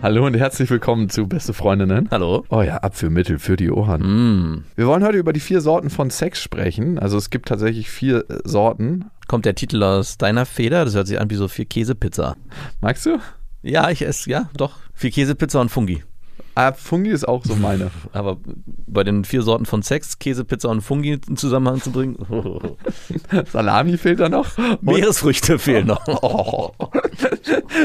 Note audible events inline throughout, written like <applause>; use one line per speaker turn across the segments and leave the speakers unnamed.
Hallo und herzlich willkommen zu Beste Freundinnen.
Hallo.
Oh ja, Abführmittel für die Ohren.
Mm.
Wir wollen heute über die vier Sorten von Sex sprechen. Also es gibt tatsächlich vier äh, Sorten.
Kommt der Titel aus deiner Feder? Das hört sich an wie so vier Käsepizza.
Magst du?
Ja, ich esse, ja, doch. Vier Käsepizza und Fungi.
Ah, Fungi ist auch so meine. <laughs>
Aber bei den vier Sorten von Sex, Käsepizza und Fungi in Zusammenhang zu bringen, <laughs>
Salami fehlt da noch. <laughs> Und-
Meeresfrüchte fehlen noch.
Oh.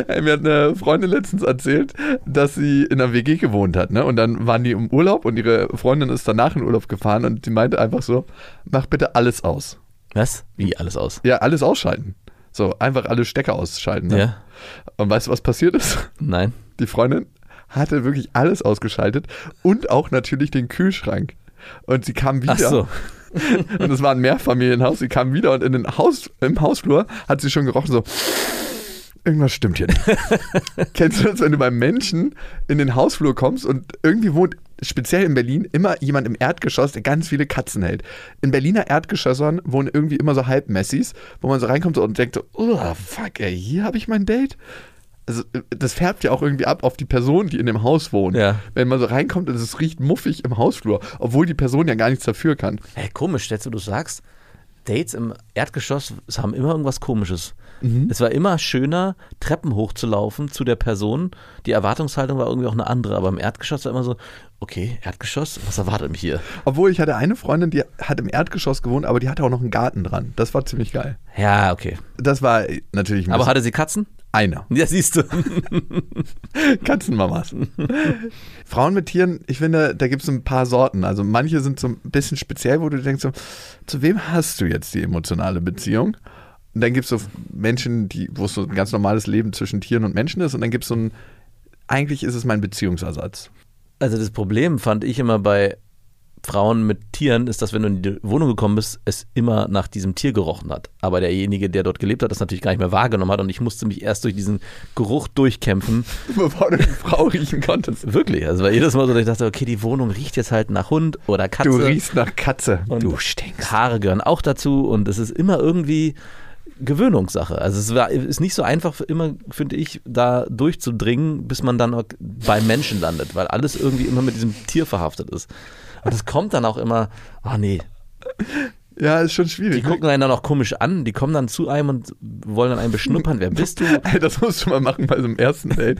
Ey, mir hat eine Freundin letztens erzählt, dass sie in einer WG gewohnt hat, ne? Und dann waren die im Urlaub und ihre Freundin ist danach in Urlaub gefahren und sie meinte einfach so: Mach bitte alles aus.
Was? Wie alles aus?
Ja, alles ausschalten. So, einfach alle Stecker ausschalten. Ne?
Ja?
Und weißt du, was passiert ist?
Nein?
Die Freundin hatte wirklich alles ausgeschaltet und auch natürlich den Kühlschrank. Und sie kam wieder.
Ach so. <laughs>
Und es war ein Mehrfamilienhaus. Sie kam wieder und in den Haus, im Hausflur hat sie schon gerochen, so. Irgendwas stimmt hier nicht. <laughs> Kennst du das, wenn du beim Menschen in den Hausflur kommst und irgendwie wohnt, speziell in Berlin, immer jemand im Erdgeschoss, der ganz viele Katzen hält. In Berliner Erdgeschossern wohnen irgendwie immer so Halbmessis, wo man so reinkommt und denkt so, oh, fuck, ey, hier habe ich mein Date. Also, das färbt ja auch irgendwie ab auf die Person, die in dem Haus wohnt.
Ja.
Wenn man so reinkommt und es riecht muffig im Hausflur, obwohl die Person ja gar nichts dafür kann.
Hä, komisch, jetzt wo du sagst, Dates im Erdgeschoss es haben immer irgendwas Komisches. Es war immer schöner, Treppen hochzulaufen zu der Person. Die Erwartungshaltung war irgendwie auch eine andere, aber im Erdgeschoss war immer so, okay, Erdgeschoss, was erwartet mich hier?
Obwohl ich hatte eine Freundin, die hat im Erdgeschoss gewohnt, aber die hatte auch noch einen Garten dran. Das war ziemlich geil.
Ja, okay.
Das war natürlich ein
Aber hatte sie Katzen?
Einer.
Ja, siehst du. <laughs>
Katzenmamas. Frauen mit Tieren, ich finde, da gibt es ein paar Sorten. Also manche sind so ein bisschen speziell, wo du denkst, so, zu wem hast du jetzt die emotionale Beziehung? Und dann gibt es so Menschen, die, wo es so ein ganz normales Leben zwischen Tieren und Menschen ist. Und dann gibt es so ein, eigentlich ist es mein Beziehungsersatz.
Also das Problem fand ich immer bei Frauen mit Tieren, ist, dass wenn du in die Wohnung gekommen bist, es immer nach diesem Tier gerochen hat. Aber derjenige, der dort gelebt hat, das natürlich gar nicht mehr wahrgenommen hat und ich musste mich erst durch diesen Geruch durchkämpfen. <laughs>
Bevor du die Frau <laughs> riechen konntest.
Wirklich, also war jedes Mal so, dass ich dachte, okay, die Wohnung riecht jetzt halt nach Hund oder Katze.
Du riechst nach Katze.
Und
du stinkst.
Haare gehören auch dazu und es ist immer irgendwie Gewöhnungssache. Also es war, ist nicht so einfach immer, finde ich, da durchzudringen, bis man dann auch beim Menschen landet, weil alles irgendwie immer mit diesem Tier verhaftet ist. Und es kommt dann auch immer, ah nee,
Ja, ist schon
die
schwierig.
gucken einen dann auch komisch an, die kommen dann zu einem und wollen dann einen beschnuppern. Wer bist du? <laughs>
Ey, das musst du mal machen bei so einem ersten Date.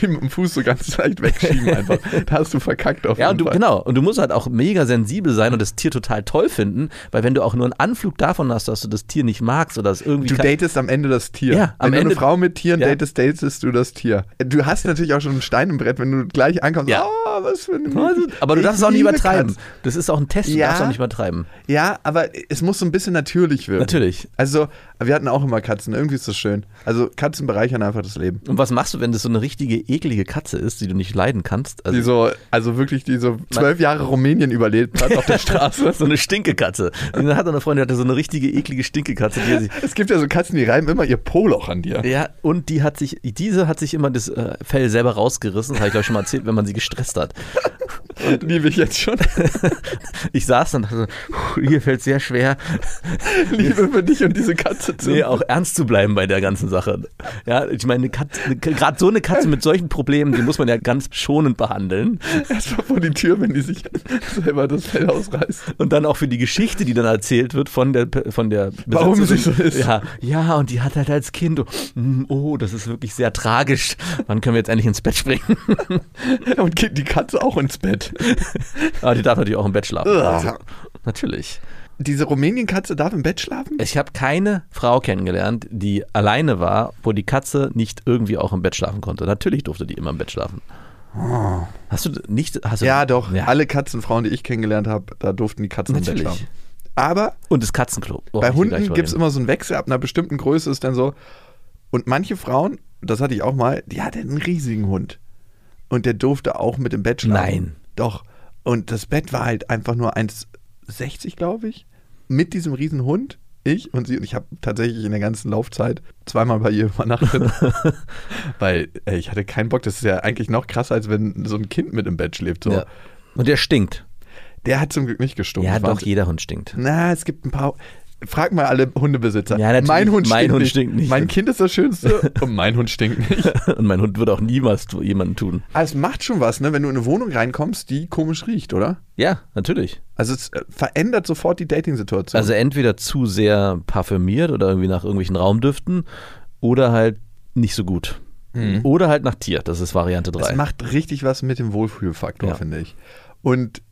Die mit dem Fuß so ganz leicht wegschieben einfach. Da hast du verkackt auf
Ja,
jeden
und du,
Fall.
genau. Und du musst halt auch mega sensibel sein und das Tier total toll finden, weil wenn du auch nur einen Anflug davon hast, dass du das Tier nicht magst oder es irgendwie.
Du datest am Ende das Tier.
Ja, am
wenn du
Ende-
eine Frau mit Tieren
Ja.
datest, datest du das Tier. Du hast natürlich auch schon einen Stein im Brett, wenn du gleich ankommst.
Ja.
Oh, was für ein
Also, aber du darfst es auch nicht übertreiben.
Katzen.
Das ist auch ein Test, du
Ja.
darfst auch nicht übertreiben.
Ja, aber es muss so ein bisschen natürlich wirken.
Natürlich.
Also, wir hatten auch immer Katzen. Irgendwie ist das schön. Also, Katzen bereichern einfach das Leben.
Und was machst du, wenn das so eine richtige eklige Katze ist, die du nicht leiden kannst? Also
Die so, also wirklich, die so zwölf Jahre Rumänien überlebt hat auf der <laughs> Straße.
so eine Stinkekatze. Und dann hat eine Freundin, die hatte so eine richtige eklige Stinkekatze, die
Es gibt ja so Katzen, die reiben immer ihr Poloch an dir.
ja, und die hat sich, diese hat sich immer das äh, Fell selber rausgerissen, das habe ich ich schon mal erzählt, wenn man sie gestresst hat.
Liebe ich jetzt schon.
Ich saß dann und dachte so, "Puh, hier fällt sehr schwer,
Liebe für dich und diese Katze zu.
nee, auch ernst zu bleiben bei der ganzen Sache. Ja, ich meine, gerade so eine Katze mit solchen Problemen, die muss man ja ganz schonend behandeln.
Erstmal vor die Tür, wenn die sich selber das Fell ausreißt.
Und dann auch für die Geschichte, die dann erzählt wird von der von der
Warum sie so ist.
Ja, ja, und die hat halt als Kind, oh, oh, das ist wirklich sehr tragisch. Wann können wir jetzt endlich ins Bett springen?
Und geht die Katze auch ins Bett.
Aber die darf natürlich auch im Bett schlafen. Also, natürlich.
Diese Rumänien-Katze darf im Bett schlafen?
Ich habe keine Frau kennengelernt, die alleine war, wo die Katze nicht irgendwie auch im Bett schlafen konnte. Natürlich durfte die immer im Bett schlafen. Hast du nicht? Hast du.
Ja, doch.
Ja.
Alle Katzenfrauen, die ich kennengelernt habe, da durften die Katzen im Bett
Natürlich.
schlafen. Aber
Und das Katzenklo. Oh,
bei Hunden gibt es immer so einen Wechsel. Ab einer bestimmten Größe ist dann so. Und manche Frauen, das hatte ich auch mal, die hatte einen riesigen Hund. Und der durfte auch mit im Bett schlafen.
Nein.
Doch. Und das Bett war halt einfach nur 1,60, glaube ich. mit diesem riesen Hund, ich und sie, und ich habe tatsächlich in der ganzen Laufzeit zweimal bei ihr <laughs> übernachtet, <laughs> weil ey, ich hatte keinen Bock. Das ist ja eigentlich noch krasser, als wenn so ein Kind mit im Bett schläft. So.
Ja. Und der stinkt.
Der hat zum Glück nicht gestunken.
Ja, doch, jeder Hund stinkt.
Na, es gibt ein paar. Frag mal alle Hundebesitzer.
Ja, natürlich.
Mein Hund,
Mein
stinkt,
Hund
nicht.
stinkt nicht.
Mein Kind ist das Schönste <laughs> und mein Hund stinkt nicht. <laughs>
Und mein Hund würde auch niemals jemanden tun.
Aber es macht schon was, ne, wenn du in eine Wohnung reinkommst, die komisch riecht, oder?
Ja, natürlich.
Also es äh, verändert sofort die Dating-Situation.
Also entweder zu sehr parfümiert oder irgendwie nach irgendwelchen Raumdüften oder halt nicht so gut. Oder halt nach Tier. Das ist Variante 3.
Es macht richtig was mit dem Wohlfühlfaktor,
Ja.
finde ich. Und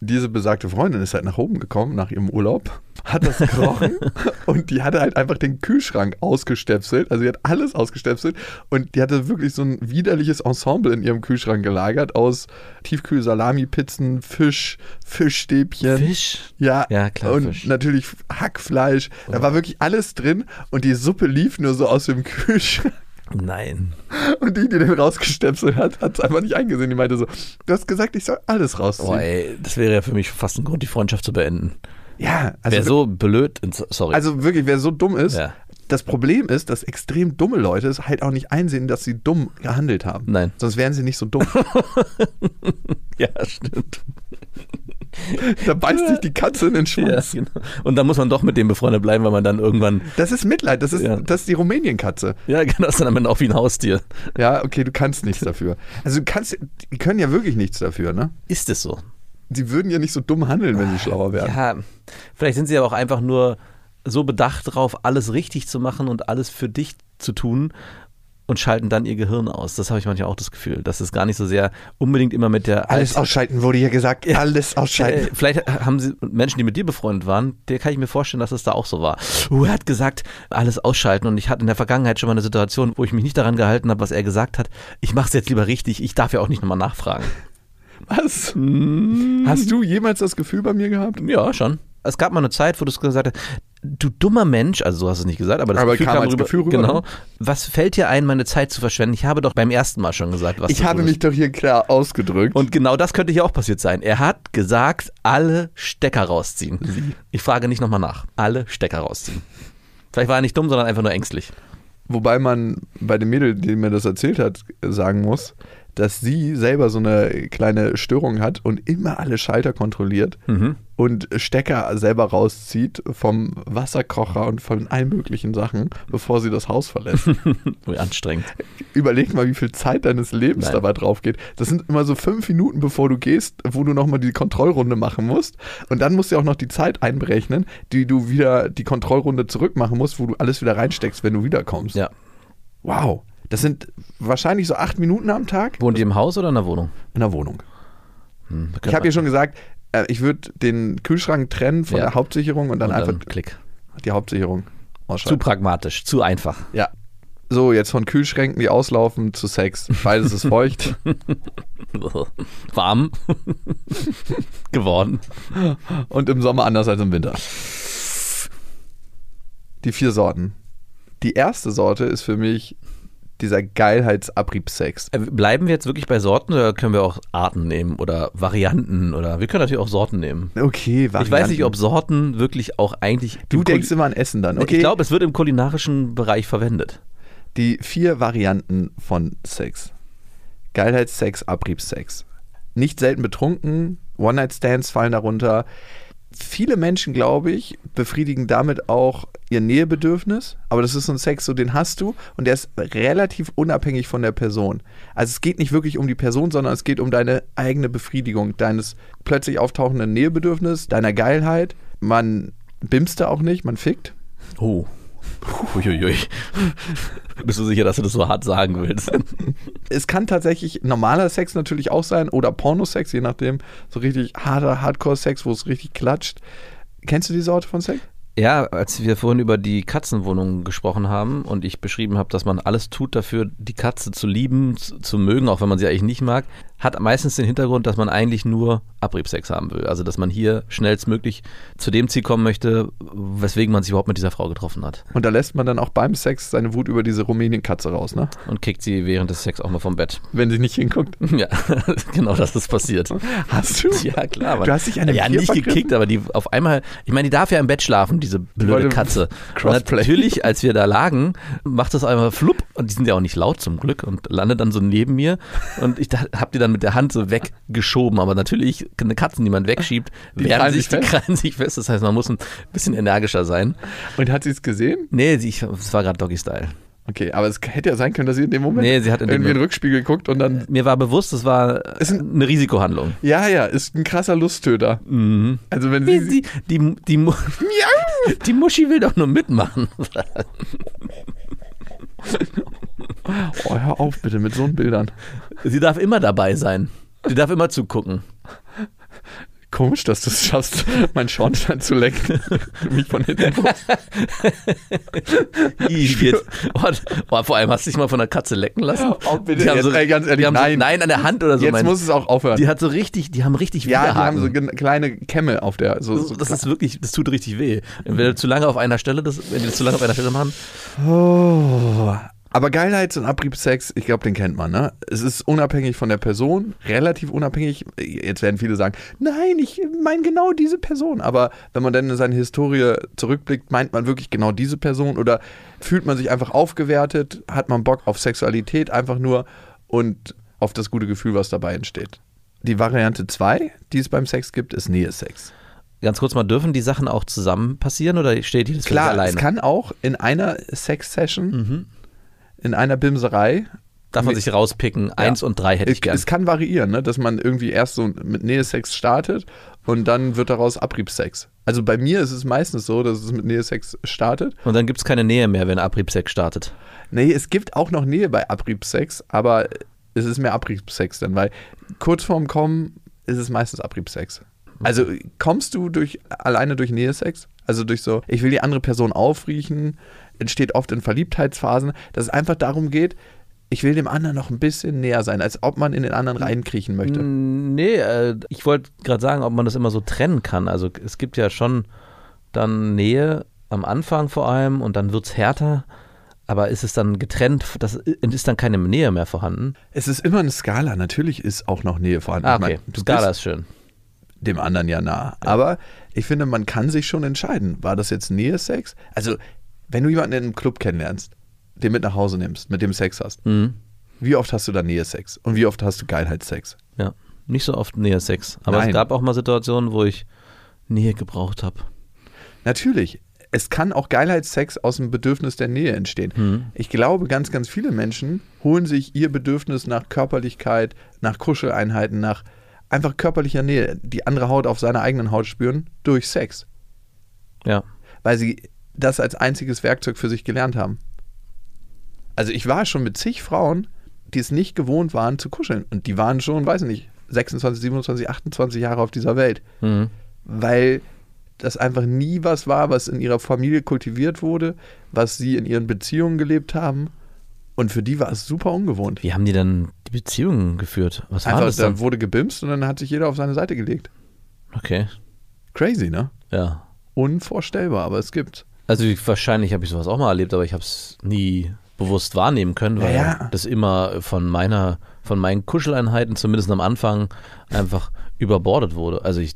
diese besagte Freundin ist halt nach oben gekommen, nach ihrem Urlaub, hat das gerochen <laughs> und die hatte halt einfach den Kühlschrank ausgestöpselt. Also die hat alles ausgestöpselt und die hatte wirklich so ein widerliches Ensemble in ihrem Kühlschrank gelagert aus Tiefkühl-Salami-Pizzen, Fisch, Fischstäbchen.
Fisch?
Ja,
Ja, klar,
Und
Fisch.
natürlich Hackfleisch. Da war wirklich alles drin und die Suppe lief nur so aus dem <laughs> Kühlschrank.
Nein.
Und die, die den rausgestöpselt hat, hat es einfach nicht eingesehen. Die meinte so, du hast gesagt, ich soll alles rausziehen.
Boah, ey, das wäre ja für mich fast ein Grund, die Freundschaft zu beenden.
ja, also,
Wer so blöd, sorry.
also wirklich, wer so dumm ist,
Ja.
das Problem ist, dass extrem dumme Leute es halt auch nicht einsehen, dass sie dumm gehandelt haben.
Nein.
Sonst wären sie nicht so dumm. <laughs>
ja, stimmt. <laughs>
da beißt sich die Katze in den
Ja,
Schwanz.
genau. Und dann muss man doch mit dem befreundet bleiben, weil man dann irgendwann,
Das ist Mitleid, das ist,
Ja.
das ist die Rumänien-Katze.
ja, genau, das ist dann am Ende auch wie ein Haustier.
Ja, okay, du kannst nichts dafür. Also du kannst, die können ja wirklich nichts dafür, ne?
Ist es so?
Sie würden ja nicht so dumm handeln, wenn sie schlauer wären.
Ja, vielleicht sind sie aber auch einfach nur so bedacht drauf, alles richtig zu machen und alles für dich zu tun und schalten dann ihr Gehirn aus. Das habe ich manchmal auch das Gefühl, dass es gar nicht so sehr unbedingt immer mit der
Alles ausschalten, wurde hier gesagt. Alles ausschalten.
Äh, Vielleicht haben sie Menschen, die mit dir befreundet waren, der kann ich mir vorstellen, dass es da auch so war. Uh, er hat gesagt, alles ausschalten und ich hatte in der Vergangenheit schon mal eine Situation, wo ich mich nicht daran gehalten habe, was er gesagt hat. Ich mache es jetzt lieber richtig, ich darf ja auch nicht nochmal nachfragen.
Was?
Hm.
Hast du jemals das Gefühl bei mir gehabt?
Ja, schon. Es gab mal eine Zeit, wo du es gesagt hast, du dummer Mensch, also so hast du es nicht gesagt, aber das
Aber
Gefühl
kam
kam,
als
rüber,
Gefühl rüber,
Genau. Was fällt dir ein, meine Zeit zu verschwenden? Ich habe doch beim ersten Mal schon gesagt, was
Ich habe mich doch hier klar ausgedrückt.
Und genau das könnte hier auch passiert sein. Er hat gesagt, alle Stecker rausziehen. Ich frage nicht nochmal nach. Alle Stecker rausziehen. Vielleicht war er nicht dumm, sondern einfach nur ängstlich.
Wobei man bei dem Mädel, die mir das erzählt hat, sagen muss, dass sie selber so eine kleine Störung hat und immer alle Schalter kontrolliert
Mhm.
und Stecker selber rauszieht vom Wasserkocher und von allen möglichen Sachen, bevor sie das Haus verlässt. <laughs>
Wie anstrengend.
Überleg mal, wie viel Zeit deines Lebens
Nein.
dabei drauf geht. Das sind immer so fünf Minuten, bevor du gehst, wo du nochmal die Kontrollrunde machen musst. Und dann musst du auch noch die Zeit einberechnen, die du wieder die Kontrollrunde zurückmachen musst, wo du alles wieder reinsteckst, wenn du wiederkommst.
Ja.
Wow. Das sind wahrscheinlich so acht Minuten am Tag
Wohnt ihr im Haus oder in der Wohnung?
in der Wohnung.
Hm,
Ich habe ja schon gesagt, äh, ich würde den Kühlschrank trennen von
Ja.
der Hauptsicherung und dann
und
einfach
dann Klick.
die Hauptsicherung
Zu
ausschalten.
pragmatisch, zu einfach.
Ja. So, jetzt von Kühlschränken, die auslaufen, zu Sex. Beides ist feucht. <laughs>
Warm <laughs> geworden.
Und im Sommer anders als im Winter. Die vier Sorten. Die erste Sorte ist für mich dieser Geilheitsabriebsex.
Äh, Bleiben wir jetzt wirklich bei Sorten oder können wir auch Arten nehmen oder Varianten oder wir können natürlich auch Sorten nehmen.
Okay,
Ich weiß nicht, ob Sorten wirklich auch eigentlich.
Du denkst
Kul-
immer an Essen dann. Okay,
Ich glaube, es wird im kulinarischen Bereich verwendet.
die vier Varianten von Sex. Geilheitssex, Abriebsex. Nicht selten betrunken, One-Night-Stands fallen darunter. Viele Menschen, glaube ich, befriedigen damit auch ihr Nähebedürfnis. Aber das ist so ein Sex, so den hast du und der ist relativ unabhängig von der Person. Also es geht nicht wirklich um die Person, sondern es geht um deine eigene Befriedigung, deines plötzlich auftauchenden Nähebedürfnisses, deiner Geilheit. Man bimst da auch nicht, man fickt.
Oh. Uiuiui. Bist du sicher, dass du das so hart sagen willst?
es kann tatsächlich normaler Sex natürlich auch sein oder Pornosex, je nachdem. So richtig harter Hardcore-Sex, wo es richtig klatscht. Kennst du die Sorte von Sex?
Ja, als wir vorhin über die Katzenwohnung gesprochen haben und ich beschrieben habe, dass man alles tut dafür, die Katze zu lieben, zu, zu mögen, auch wenn man sie eigentlich nicht mag, hat meistens den Hintergrund, dass man eigentlich nur Abriebsex haben will. Also dass man hier schnellstmöglich zu dem Ziel kommen möchte, weswegen man sich überhaupt mit dieser Frau getroffen hat.
Und da lässt man dann auch beim Sex seine Wut über diese Rumänien-Katze raus, ne?
Und kickt sie während des Sex auch mal vom Bett.
Wenn sie nicht hinguckt. <laughs>
Ja, <laughs> genau das ist passiert.
Hast du?
Ja, klar. Mann.
Du hast dich an dem
Ja,
Tier
nicht
vergriffen?
gekickt, aber die auf einmal, ich meine, die darf ja im Bett schlafen, diese blöde Katze. Und
Crossplay.
natürlich, als wir da lagen, macht das einmal flupp und die sind ja auch nicht laut zum Glück und landet dann so neben mir und ich da- hab die dann mit der Hand so weggeschoben, aber natürlich eine Katzen, die man wegschiebt,
Die krallen
sich, die
fest?
krallen sich fest. Das heißt, man muss ein bisschen energischer sein.
Und hat sie es gesehen?
Nee, es war gerade Doggy-Style.
Okay, aber es hätte ja sein können, dass sie in dem Moment
Nee, sie hat in
irgendwie in den Rückspiegel guckt und dann.
Mir war bewusst, das war
Ist ein-
eine Risikohandlung.
Ja, ja, ist ein krasser Lusttöter.
Mhm.
Also wenn sie.
Die, die, die, die, Mu- <laughs> die Muschi will doch nur mitmachen.
oh, hör auf bitte mit so einen Bildern.
Sie darf immer dabei sein. Sie darf immer zugucken.
Komisch, dass du es schaffst, meinen Schornstein zu lecken. Mich von hinten. <laughs>
Jetzt, oh, oh, vor allem hast du dich mal von einer Katze lecken lassen.
Oh, bitte,
Die haben so,
ehrlich,
die haben
nein.
So, nein, an der Hand oder so.
Jetzt
mein,
muss es auch aufhören.
die hat so richtig, die haben richtig
ja, die haben so kleine Kämme auf der. So,
das ist wirklich, das tut richtig weh. Wenn wir zu lange auf einer Stelle, das, wenn die das zu lange auf einer Stelle machen,
Oh. Aber Geilheits- und Abriebsex, ich glaube, den kennt man, ne? Es ist unabhängig von der Person, relativ unabhängig. Jetzt werden viele sagen, nein, ich meine genau diese Person. Aber wenn man dann in seine Historie zurückblickt, meint man wirklich genau diese Person oder fühlt man sich einfach aufgewertet, hat man Bock auf Sexualität einfach nur und auf das gute Gefühl, was dabei entsteht. Die Variante 2, die es beim Sex gibt, ist Nähe-Sex.
ganz kurz mal, dürfen die Sachen auch zusammen passieren oder steht jedes
Klar,
alleine?
es kann auch in einer Sex-Session,
Mhm.
In einer Bimserei,
Darf man sich rauspicken, eins und drei hätte ich
es,
gern.
es kann variieren, ne? dass man irgendwie erst so mit Nähe-Sex startet und dann wird daraus Abriebsex. Also bei mir ist es meistens so, dass es mit Nähe-Sex startet.
Und dann gibt es keine Nähe mehr, wenn Abriebsex startet.
Nee, es gibt auch noch Nähe bei Abriebsex, aber es ist mehr Abriebsex dann, weil kurz vorm Kommen ist es meistens Abriebsex. Also kommst du durch alleine durch Nähe-Sex? Also durch so, ich will die andere Person aufriechen, entsteht oft in Verliebtheitsphasen, dass es einfach darum geht, ich will dem anderen noch ein bisschen näher sein, als ob man in den anderen reinkriechen möchte.
Nee, äh, ich wollte gerade sagen, ob man das immer so trennen kann. Also es gibt ja schon dann Nähe am Anfang vor allem und dann wird es härter. Aber ist es dann getrennt, das ist dann keine Nähe mehr vorhanden?
Es ist immer eine Skala. Natürlich ist auch noch Nähe vorhanden.
Ah,
Ich
okay.
meine, du
Skala
bist
ist schön.
dem anderen ja nah. Aber ich finde, man kann sich schon entscheiden. War das jetzt Nähe-Sex? Also, wenn du jemanden in einem Club kennenlernst, den mit nach Hause nimmst, mit dem Sex hast,
Mhm.
wie oft hast du da Nähe-Sex? Und wie oft hast du Geilheitssex?
Ja, nicht so oft Nähe-Sex. Aber
Nein.
es gab auch mal Situationen, wo ich Nähe gebraucht habe.
Natürlich. Es kann auch Geilheitssex aus dem Bedürfnis der Nähe entstehen.
Mhm.
Ich glaube, ganz, ganz viele Menschen holen sich ihr Bedürfnis nach Körperlichkeit, nach Kuscheleinheiten, nach einfach körperlicher Nähe, die andere Haut auf seiner eigenen Haut spüren, durch Sex.
Ja.
weil sie das als einziges Werkzeug für sich gelernt haben. Also ich war schon mit zig Frauen, die es nicht gewohnt waren zu kuscheln. Und die waren schon, weiß ich nicht, 26, 27, 28 Jahre auf dieser Welt.
Mhm.
Weil das einfach nie was war, was in ihrer Familie kultiviert wurde, was sie in ihren Beziehungen gelebt haben. Und für die war es super ungewohnt.
Wie haben die dann die Beziehungen geführt? Was war
Einfach,
das
da
dann?
wurde gebimst und dann hat sich jeder auf seine Seite gelegt.
Okay,
Crazy, ne?
ja.
Unvorstellbar, aber es gibt.
Also ich, wahrscheinlich habe ich sowas auch mal erlebt, aber ich habe es nie bewusst wahrnehmen können, weil
Ja, ja.
das immer von meiner, von meinen Kuscheleinheiten, zumindest am Anfang, einfach überbordet wurde. Also ich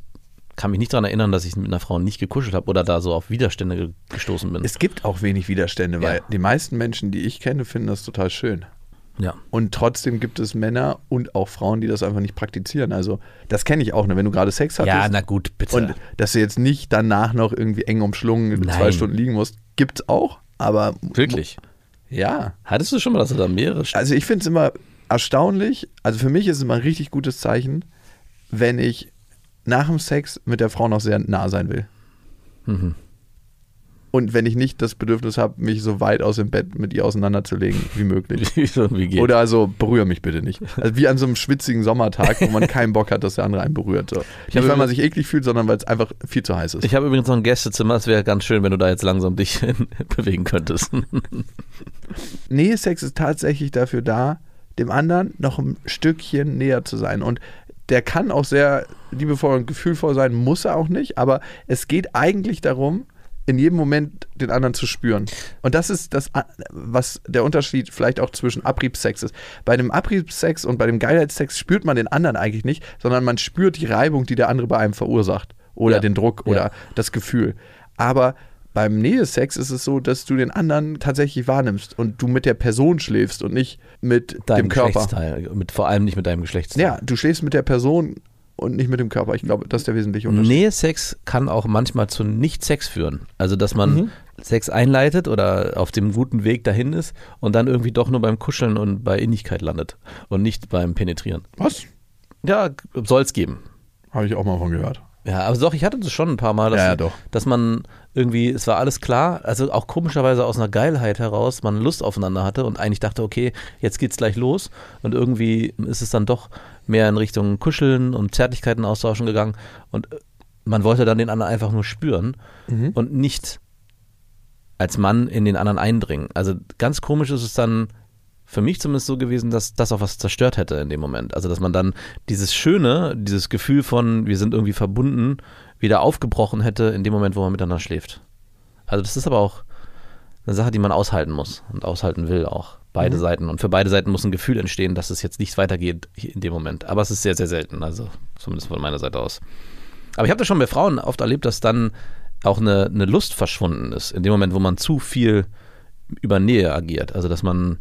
kann mich nicht daran erinnern, dass ich mit einer Frau nicht gekuschelt habe oder da so auf Widerstände ge- gestoßen bin.
Es gibt auch wenig Widerstände, weil
Ja.
die meisten Menschen, die ich kenne, finden das total schön.
Ja.
Und trotzdem gibt es Männer und auch Frauen, die das einfach nicht praktizieren. Also, das kenne ich auch, ne? wenn du gerade Sex hattest
ja, na gut, bitte.
und dass du jetzt nicht danach noch irgendwie eng umschlungen
Nein.
zwei Stunden liegen musst, gibt's auch, aber
Wirklich?
ja.
Hattest du schon mal, dass du da mehrere St-
Also ich finde es immer erstaunlich, also für mich ist es immer ein richtig gutes Zeichen, wenn ich nach dem Sex mit der Frau noch sehr nah sein will.
Mhm.
Und wenn ich nicht das Bedürfnis habe, mich so weit aus dem Bett mit ihr auseinanderzulegen wie möglich. <laughs>
Wie es irgendwie geht.
Oder also berühre mich bitte nicht. Also wie an so einem schwitzigen Sommertag, wo man keinen Bock hat, dass der andere einen berührt. So. Nicht, weil man sich eklig fühlt, sondern weil es einfach viel zu heiß ist.
Ich habe übrigens noch ein Gästezimmer, es wäre ganz schön, wenn du da jetzt langsam dich <laughs> bewegen könntest. <laughs>
Nähe-Sex ist tatsächlich dafür da, dem anderen noch ein Stückchen näher zu sein. Und der kann auch sehr liebevoll und gefühlvoll sein, muss er auch nicht, aber es geht eigentlich darum, in jedem Moment den anderen zu spüren. Und das ist das, was der Unterschied vielleicht auch zwischen Abriebsex ist. Bei dem Abriebsex und bei dem Geilheitssex spürt man den anderen eigentlich nicht, sondern man spürt die Reibung, die der andere bei einem verursacht. Oder
Ja.
den Druck oder
Ja.
das Gefühl. Aber beim Nähesex ist es so, dass du den anderen tatsächlich wahrnimmst und du mit der Person schläfst und nicht mit
Deinem
dem Körper.
Mit, vor allem nicht mit deinem Geschlechtsteil.
Ja, du schläfst mit der Person und nicht mit dem Körper. Ich glaube, das ist der wesentliche Unterschied.
Nähe-Sex kann auch manchmal zu Nicht-Sex führen. Also, dass man
Mhm.
Sex einleitet oder auf dem guten Weg dahin ist und dann irgendwie doch nur beim Kuscheln und bei Innigkeit landet und nicht beim Penetrieren.
Was?
Ja, soll es geben.
Habe ich auch mal von gehört.
Ja, aber doch, ich hatte das schon ein paar Mal, dass,
Ja, ja, doch.
dass man irgendwie, es war alles klar, also auch komischerweise aus einer Geilheit heraus, man Lust aufeinander hatte und eigentlich dachte, okay, jetzt geht's gleich los und irgendwie ist es dann doch mehr in Richtung Kuscheln und Zärtlichkeiten austauschen gegangen und äh, man wollte dann den anderen einfach nur spüren
Mhm.
und nicht als Mann in den anderen eindringen. Also ganz komisch ist es dann für mich zumindest so gewesen, dass das auch was zerstört hätte in dem Moment. Also dass man dann dieses Schöne, dieses Gefühl von wir sind irgendwie verbunden, wieder aufgebrochen hätte in dem Moment, wo man miteinander schläft. Also das ist aber auch eine Sache, die man aushalten muss und aushalten will auch. Beide Seiten. Und für beide Seiten muss ein Gefühl entstehen, dass es jetzt nicht weitergeht in dem Moment. Aber es ist sehr, sehr selten. Also zumindest von meiner Seite aus. Aber ich habe das schon bei Frauen oft erlebt, dass dann auch eine, eine Lust verschwunden ist. In dem Moment, wo man zu viel über Nähe agiert. Also dass man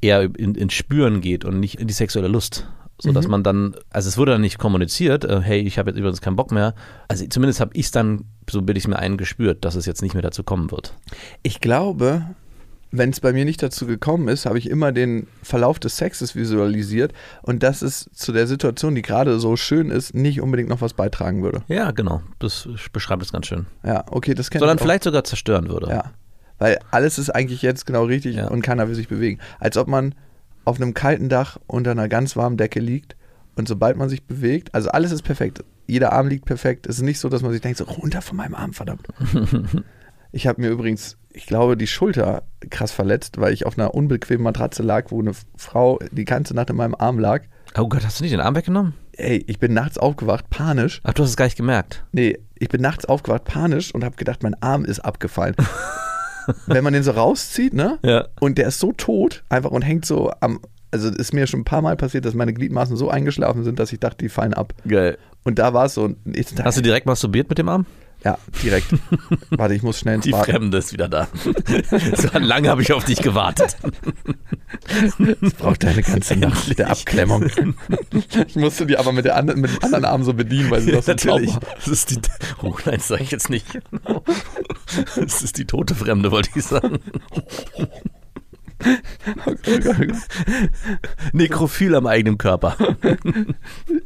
eher in, ins Spüren geht und nicht in die sexuelle Lust. So dass man dann, also es wurde dann nicht kommuniziert, äh, hey, ich habe jetzt übrigens keinen Bock mehr. Also zumindest habe ich es dann, so bilde ich es mir ein, gespürt, dass es jetzt nicht mehr dazu kommen wird.
Ich glaube, wenn es bei mir nicht dazu gekommen ist, habe ich immer den Verlauf des Sexes visualisiert und dass es zu der Situation, die gerade so schön ist, nicht unbedingt noch was beitragen würde.
Ja, genau. Das beschreibt es ganz schön.
Ja, okay, das kennt
Sondern vielleicht sogar zerstören würde.
Ja. Weil alles ist eigentlich jetzt genau richtig
Ja.
und keiner will sich bewegen. Als ob man auf einem kalten Dach unter einer ganz warmen Decke liegt und sobald man sich bewegt, also alles ist perfekt. Jeder Arm liegt perfekt. Es ist nicht so, dass man sich denkt, so runter von meinem Arm, verdammt. <laughs> ich habe mir übrigens, ich glaube, die Schulter krass verletzt, weil ich auf einer unbequemen Matratze lag, wo eine Frau die ganze Nacht in meinem Arm lag.
Oh Gott, hast du nicht den Arm weggenommen?
Ey, ich bin nachts aufgewacht, panisch.
Ach, du hast es gar nicht gemerkt.
Nee, ich bin nachts aufgewacht, panisch und habe gedacht, mein Arm ist abgefallen. <laughs> Wenn man den so rauszieht, ne?
Ja.
Und der ist so tot, einfach und hängt so am. Also ist mir schon ein paar Mal passiert, dass meine Gliedmaßen so eingeschlafen sind, dass ich dachte, die fallen ab.
Geil.
Und da war es so.
Hast du direkt masturbiert mit dem Arm?
Ja, direkt. <laughs> Warte, ich muss schnell ins
Die
Bad.
Fremde ist wieder da. <laughs> so lange habe ich auf dich gewartet.
Das braucht eine ganze Nacht der
Endlich.
Abklemmung. Ich musste die aber mit, der anderen, mit dem anderen Arm so bedienen, weil sie noch so
natürlich. Das ist die. Oh nein, das sage ich jetzt nicht. Das ist die tote Fremde, wollte ich sagen. Nekrophil am eigenen Körper.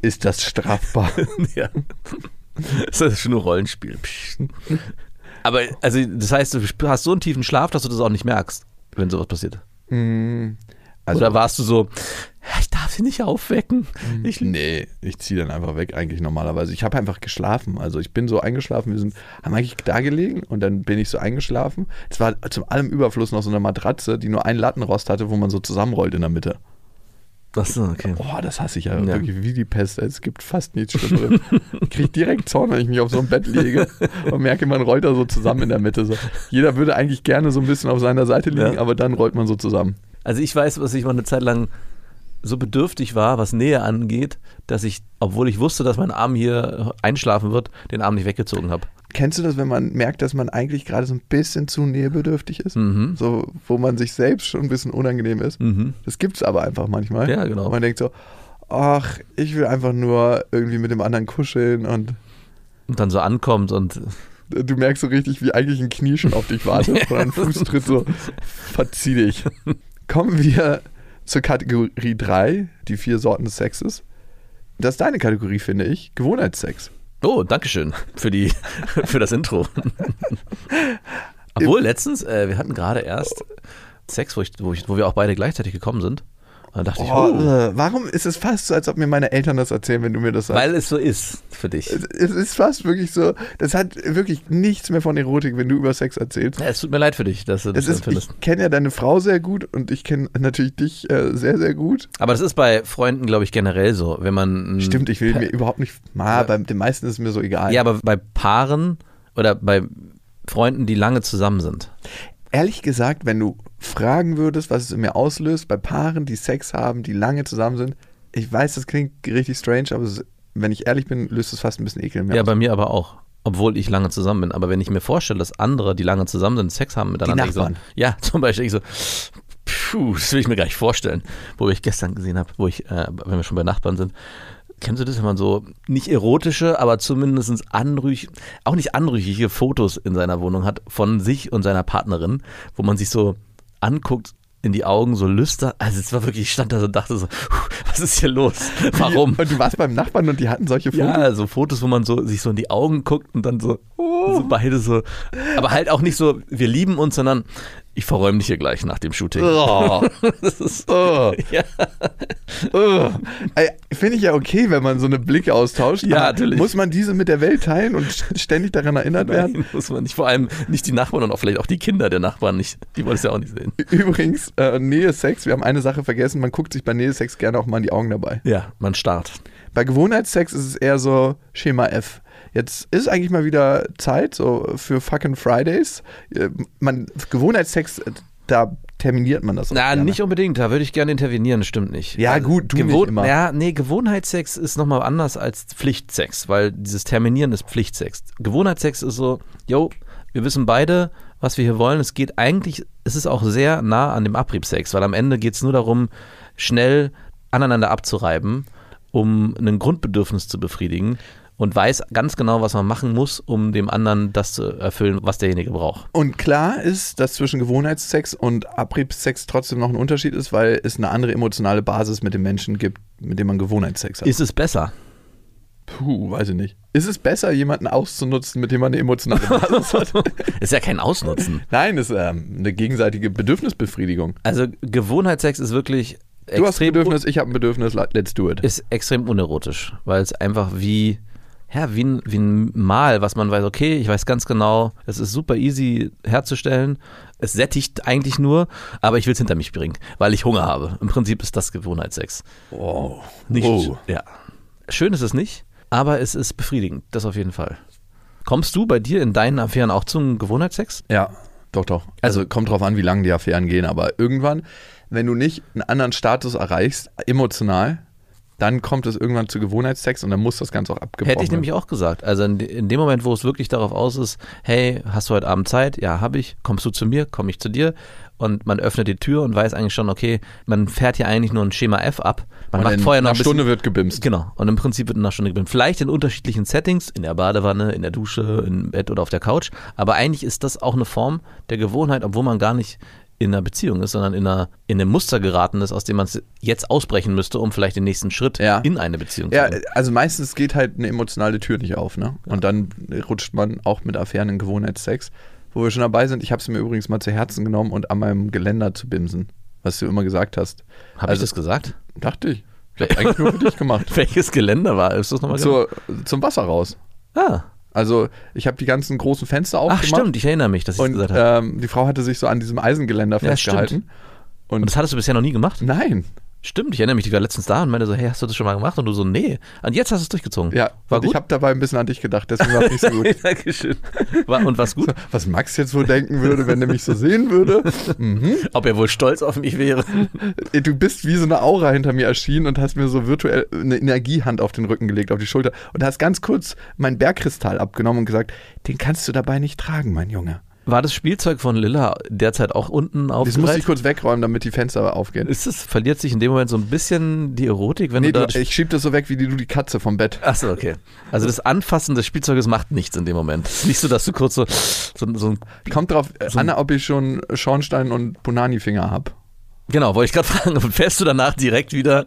Ist das strafbar? <laughs>
ja. <laughs> Das ist schon ein Rollenspiel. Aber, also, das heißt, du hast so einen tiefen Schlaf, dass du das auch nicht merkst, wenn sowas passiert.
Hm, Also,
Oder warst du so, "Ja, ich darf sie nicht aufwecken? Ich,
Nee, ich ziehe dann einfach weg eigentlich normalerweise. Ich habe einfach geschlafen. Also ich bin so eingeschlafen, wir sind, haben eigentlich da gelegen und dann bin ich so eingeschlafen. Es war zum allem Überfluss noch so eine Matratze, die nur einen Lattenrost hatte, wo man so zusammenrollt in der Mitte.
Achso, okay.
Boah, das hasse ich ja,
Ja.
wirklich wie die Pest. Es gibt fast nichts Schlimmeres. ich kriege direkt Zorn, wenn ich mich auf so ein Bett lege und merke, man rollt da so zusammen in der Mitte. So. Jeder würde eigentlich gerne so ein bisschen auf seiner Seite liegen,
Ja.
aber dann rollt man so zusammen.
Also ich weiß, dass ich mal eine Zeit lang so bedürftig war, was Nähe angeht, dass ich, obwohl ich wusste, dass mein Arm hier einschlafen wird, den Arm nicht weggezogen habe.
Kennst du das, wenn man merkt, dass man eigentlich gerade so ein bisschen zu nähebedürftig ist?
Mhm.
So, wo man sich selbst schon ein bisschen unangenehm ist.
Mhm.
Das gibt's aber einfach manchmal.
Ja, genau.
Und man denkt so, ach, ich will einfach nur irgendwie mit dem anderen kuscheln und
Und dann so ankommt und
du merkst so richtig, wie eigentlich ein Knie schon auf dich wartet <laughs> und ein Fußtritt so, verzieh dich. Kommen wir zur Kategorie 3, die vier Sorten des Sexes. Das ist deine Kategorie, finde ich. Gewohnheitssex.
Oh, Dankeschön für, die, <laughs> für das Intro. <laughs> Obwohl, letztens, äh, wir hatten gerade erst Sex, wo, ich, wo, ich, wo wir auch beide gleichzeitig gekommen sind. Dann dachte ich,
Oh,
oh,
äh, warum ist es fast so, als ob mir meine Eltern das erzählen, wenn du mir das sagst?
weil es so ist für dich.
es, es ist fast wirklich so, das hat wirklich nichts mehr von Erotik, wenn du über Sex erzählst.
Ja, es tut mir leid für dich, dass du das
Es ist,
empfindest.
ich kenne ja deine Frau sehr gut und ich kenne natürlich dich äh, sehr, sehr gut.
Aber das ist bei Freunden, glaube ich, generell so. Wenn man.
Stimmt, ich will mir überhaupt nicht. Ah, bei den meisten ist es mir so egal.
Ja, aber bei Paaren oder bei Freunden, die lange zusammen sind.
Ehrlich gesagt, wenn du fragen würdest, was es in mir auslöst, bei Paaren, die Sex haben, die lange zusammen sind, ich weiß, das klingt richtig strange, aber es, wenn ich ehrlich bin, löst es fast ein bisschen Ekel in mir
Ja,
aus.
bei mir aber auch. Obwohl ich lange zusammen bin. Aber wenn ich mir vorstelle, dass andere, die lange zusammen sind, Sex haben miteinander. so,
Nachbarn.
ja, <laughs> zum Beispiel. Ich so, puh, das will ich mir gar nicht vorstellen. Wo ich gestern gesehen habe, wo ich, äh, wenn wir schon bei Nachbarn sind, kennst du das, wenn man so nicht erotische, aber zumindest anrüchig, auch nicht anrüchige Fotos in seiner Wohnung hat von sich und seiner Partnerin, wo man sich so anguckt in die Augen, so lüstern. Also es war wirklich, ich stand da so und dachte so, was ist hier los? Warum?
Und du warst beim Nachbarn und die hatten solche Fotos.
Ja, so Fotos, wo man so sich so in die Augen guckt und dann so, so beide so, aber halt auch nicht so, wir lieben uns, sondern ich verräume dich hier gleich nach dem Shooting.
Oh. <laughs>
Das ist,
Oh.
ja.
Oh. Finde ich ja okay, wenn man so eine Blicke austauscht.
Ja, natürlich.
Muss man diese mit der Welt teilen und ständig daran erinnert werden?
Nein, muss man nicht. Vor allem nicht die Nachbarn und auch vielleicht auch die Kinder der Nachbarn nicht. Die wollen es ja auch nicht sehen.
Übrigens, äh, Nähe Sex, wir haben eine Sache vergessen, man guckt sich bei Nähe Sex gerne auch mal in die Augen dabei.
Ja, man starrt.
Bei Gewohnheitssex ist es eher so Schema F. Jetzt ist eigentlich mal wieder Zeit so für fucking Fridays. Äh, Man, Gewohnheitssex, äh, da terminiert man das. auch
Na,
gerne.
nicht unbedingt, da würde ich gerne intervenieren, stimmt nicht.
Ja,
Also,
gut, du nicht immer.
Ja, nee, Gewohnheitssex ist nochmal anders als Pflichtsex, weil dieses Terminieren ist Pflichtsex. Gewohnheitssex ist so, yo, wir wissen beide, was wir hier wollen. Es geht eigentlich, es ist auch sehr nah an dem Abriebsex, weil am Ende geht es nur darum, schnell aneinander abzureiben, um ein Grundbedürfnis zu befriedigen und weiß ganz genau, was man machen muss, um dem anderen das zu erfüllen, was derjenige braucht.
Und klar ist, dass zwischen Gewohnheitssex und Abriebssex trotzdem noch ein Unterschied ist, weil es eine andere emotionale Basis mit dem Menschen gibt, mit dem man Gewohnheitssex hat.
Ist es besser?
Puh, weiß ich nicht. Ist es besser, jemanden auszunutzen, mit dem man eine emotionale <laughs> Basis hat?
Ist ja kein Ausnutzen.
Nein, ist ähm, eine gegenseitige Bedürfnisbefriedigung.
Also Gewohnheitssex ist wirklich
Du hast ein Bedürfnis, ich habe ein Bedürfnis, let's do it.
ist extrem unerotisch, weil es einfach wie, ja, wie ein, wie ein Mal, was man weiß, okay, ich weiß ganz genau, es ist super easy herzustellen, es sättigt eigentlich nur, aber ich will es hinter mich bringen, weil ich Hunger habe. Im Prinzip ist das Gewohnheitssex.
Wow.
Nicht,
Oh.
ja. Schön ist es nicht, aber es ist befriedigend, das auf jeden Fall. Kommst du bei dir in deinen Affären auch zum Gewohnheitssex?
Ja, doch, doch. Also kommt drauf an, wie lange die Affären gehen, aber irgendwann, wenn du nicht einen anderen Status erreichst, emotional, dann kommt es irgendwann zu Gewohnheitsex und dann muss das Ganze auch abgebrochen
Hätte ich nämlich auch gesagt. Also in, in dem Moment, wo es wirklich darauf aus ist, hey, hast du heute Abend Zeit? Ja, habe ich. Kommst du zu mir? Komme ich zu dir? Und man öffnet die Tür und weiß eigentlich schon, okay, man fährt hier eigentlich nur ein Schema F ab. Man
Und
macht
in
vorher noch
einer
ein bisschen,
Stunde wird gebimst.
Genau. Und im Prinzip wird in einer Stunde gebimmt. Vielleicht in unterschiedlichen Settings, in der Badewanne, in der Dusche, im Bett oder auf der Couch. Aber eigentlich ist das auch eine Form der Gewohnheit, obwohl man gar nicht in einer Beziehung ist, sondern in, einer, in einem Muster geraten ist, aus dem man es jetzt ausbrechen müsste, um vielleicht den nächsten Schritt
Ja.
in eine Beziehung
Ja,
zu gehen.
also meistens geht halt eine emotionale Tür nicht auf, ne? Und dann rutscht man auch mit Affären in Gewohnheitssex. Wo wir schon dabei sind, ich habe es mir übrigens mal zu Herzen genommen und an meinem Geländer zu bimsen, was du immer gesagt hast.
Habe
also-
ich das gesagt?
Dachte ich. Ich <laughs> habe eigentlich nur für dich gemacht.
Welches Geländer war? Ist das nochmal
Zur, zum Wasser raus.
Ah.
Also ich habe die ganzen großen Fenster
Ach,
aufgemacht.
stimmt, ich erinnere mich, dass ich
Und
gesagt habe.
ähm, die Frau hatte sich so an diesem Eisengeländer
Ja,
festgehalten.
Und das hattest du bisher noch nie gemacht?
Nein.
Stimmt, ich erinnere mich, die war letztens da und meinte so, hey, hast du das schon mal gemacht? Und du so, nee. Und jetzt hast du es durchgezogen.
Ja,
war gut.
ich habe dabei ein bisschen an dich gedacht, deswegen war es nicht so gut. <laughs>
Dankeschön. War, und war's gut?
Was Max jetzt wohl denken würde, wenn er mich so sehen würde. <laughs> Mhm.
Ob er wohl stolz auf mich wäre?
Du bist wie so eine Aura hinter mir erschienen und hast mir so virtuell eine Energiehand auf den Rücken gelegt, auf die Schulter und hast ganz kurz meinen Bergkristall abgenommen und gesagt, den kannst du dabei nicht tragen, mein Junge.
War das Spielzeug von Lilla derzeit auch unten
Das musste ich kurz wegräumen, damit die Fenster aufgehen.
Ist es, verliert sich in dem Moment so ein bisschen die Erotik, wenn
Nee,
du
du, ich schieb das so weg wie die, du die Katze vom Bett.
Achso, okay. Also das Anfassen des Spielzeuges macht nichts in dem Moment. Es ist nicht so, dass du kurz so, so, so ein
Kommt drauf
So ein-
an, ob ich schon Schornstein und Punani-Finger habe.
Genau, wollte ich gerade <laughs> fragen, fährst du danach direkt wieder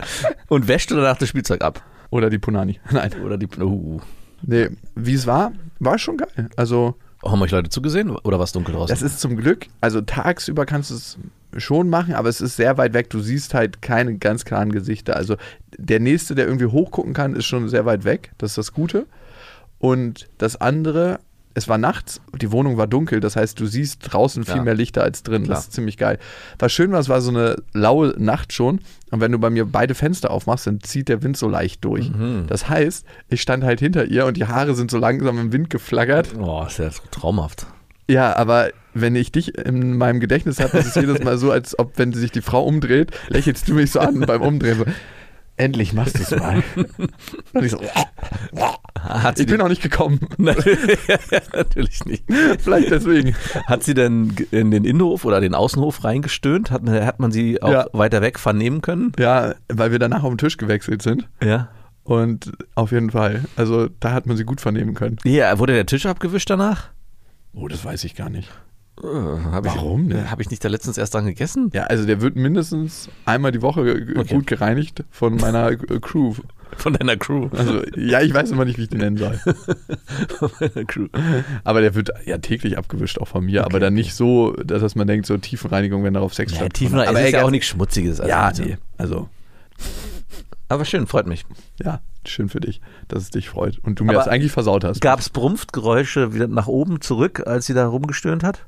und wäschst du danach das Spielzeug ab?
Oder die Punani. <laughs> Nein.
Oder die. Uh.
Nee, wie es war, war schon geil. Also
Haben euch Leute zugesehen oder war es dunkel draußen?
Das ist zum Glück, also tagsüber kannst du es schon machen, aber es ist sehr weit weg. Du siehst halt keine ganz klaren Gesichter. Also der nächste, der irgendwie hochgucken kann, ist schon sehr weit weg. Das ist das Gute. Und das andere, es war nachts, die Wohnung war dunkel, das heißt, du siehst draußen viel
Ja.
mehr Lichter als drin.
Klar.
Das ist ziemlich geil. Was schön war, es war so eine laue Nacht schon. Und wenn du bei mir beide Fenster aufmachst, dann zieht der Wind so leicht durch.
Mhm.
Das heißt, ich stand halt hinter ihr und die Haare sind so langsam im Wind geflaggert.
oh, ist ja traumhaft.
Ja, aber wenn ich dich in meinem Gedächtnis habe, ist es jedes Mal so, als ob, wenn sich die Frau umdreht, lächelst du mich so an beim Umdrehen. So, Endlich machst du es mal. <laughs> Und ich so, ich bin auch nicht gekommen. <laughs> <laughs>
Natürlich nicht.
Vielleicht deswegen.
Hat sie denn in den Innenhof oder den Außenhof reingestöhnt? Hat, hat man sie auch
Ja.
weiter weg vernehmen können?
Ja, weil wir danach auf den Tisch gewechselt sind.
Ja.
Und auf jeden Fall. Also da hat man sie gut vernehmen können.
Ja, wurde der Tisch abgewischt danach?
Oh, das weiß ich gar nicht.
Äh, hab
Warum denn?
Habe ich nicht da letztens erst dran gegessen?
Ja, also der wird mindestens einmal die Woche
Okay.
gut gereinigt von meiner äh, Crew.
Von deiner Crew.
Also ja, ich weiß immer nicht, wie ich den nennen soll.
Von deiner Crew.
Aber der wird ja täglich abgewischt, auch von mir. aber dann nicht so, dass man denkt, so Tiefenreinigung, wenn darauf Sex
Ja. Tiefenrein
aber
ist ja auch nichts Schmutziges. Also
Ja,
also-
nee. Also,
Aber schön, freut mich.
ja, schön für dich, dass es dich freut. Und du mir
Aber
das eigentlich versaut hast.
Gab es Brumpftgeräusche wieder nach oben zurück, als sie da rumgestöhnt hat?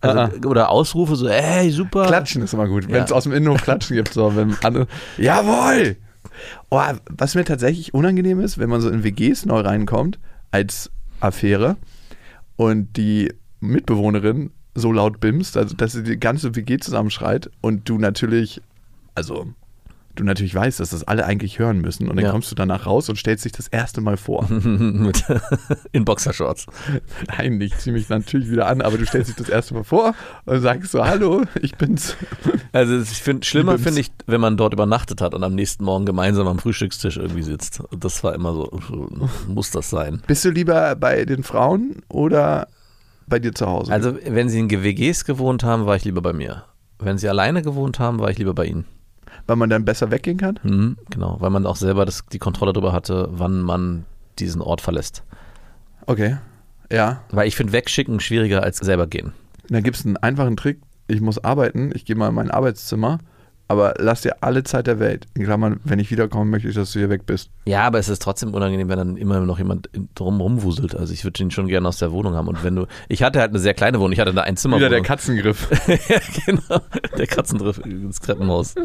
Also,
Ah,
Oder Ausrufe so, ey, super.
Klatschen ist immer gut.
Ja.
Wenn es aus dem Innenhof Klatschen gibt, so, wenn andere, jawohl! Oh, was mir tatsächlich unangenehm ist, wenn man so in WGs neu reinkommt, als Affäre, und die Mitbewohnerin so laut bimst, also dass sie die ganze WG zusammenschreit und du natürlich, also du natürlich weißt, dass das alle eigentlich hören müssen und dann
Ja.
kommst du danach raus und stellst dich das erste Mal vor. <laughs>
In Boxershorts.
Nein, ich ziehe mich natürlich wieder an, aber du stellst dich das erste Mal vor und sagst so, hallo, ich bin's.
Also ich finde, schlimmer finde ich, wenn man dort übernachtet hat und am nächsten Morgen gemeinsam am Frühstückstisch irgendwie sitzt. Und Das war immer so, muss das sein.
Bist du lieber bei den Frauen oder bei dir zu Hause?
Also wenn sie in WGs gewohnt haben, war ich lieber bei mir. Wenn sie alleine gewohnt haben, war ich lieber bei ihnen.
Weil man dann besser weggehen kann?
Mhm, genau, weil man auch selber das, die Kontrolle darüber hatte, wann man diesen Ort verlässt.
Okay. Ja.
Weil ich finde wegschicken schwieriger als selber gehen.
Dann gibt es einen einfachen Trick. Ich muss arbeiten, ich gehe mal in mein Arbeitszimmer, aber lass dir alle Zeit der Welt. In Klammern, wenn ich wiederkommen möchte, ich, dass du hier weg bist.
Ja, aber es ist trotzdem unangenehm, wenn dann immer noch jemand drum rumwuselt. Also ich würde ihn schon gerne aus der Wohnung haben. Und wenn du, ich hatte halt eine sehr kleine Wohnung, ich hatte eine Einzimmerwohnung.
Wieder der Katzengriff.
ja, <laughs> genau. Der Katzengriff ins Treppenhaus. <laughs>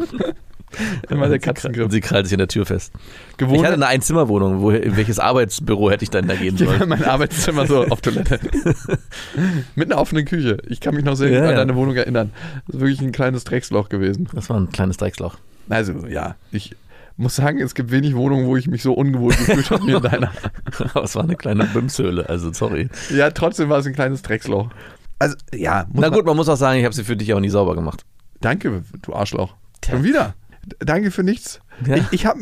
Immer der
Und
Katzengriff.
sie krallt sich in der Tür fest. Ich
Gewohnt.
hatte eine Einzimmerwohnung. Wo, in welches Arbeitsbüro hätte ich dann da gehen
Geh mal in
sollen?
mein Arbeitszimmer so auf Toilette. <laughs> Mit einer offenen Küche. Ich kann mich noch sehr
Ja,
an
ja.
deine Wohnung erinnern. Das ist wirklich ein kleines Drecksloch gewesen.
Das war ein kleines Drecksloch.
Also, ja, ich muss sagen, es gibt wenig Wohnungen, wo ich mich so ungewohnt gefühlt habe wie in deiner. <laughs>
Aber es war eine kleine Bimshöhle, also sorry.
Ja, trotzdem war es ein kleines Drecksloch. Also, ja,
Na gut, man muss auch sagen, ich habe sie für dich auch nie sauber gemacht.
Danke, du Arschloch. Schon wieder. Danke für nichts.
Ja.
Ich, ich, hab,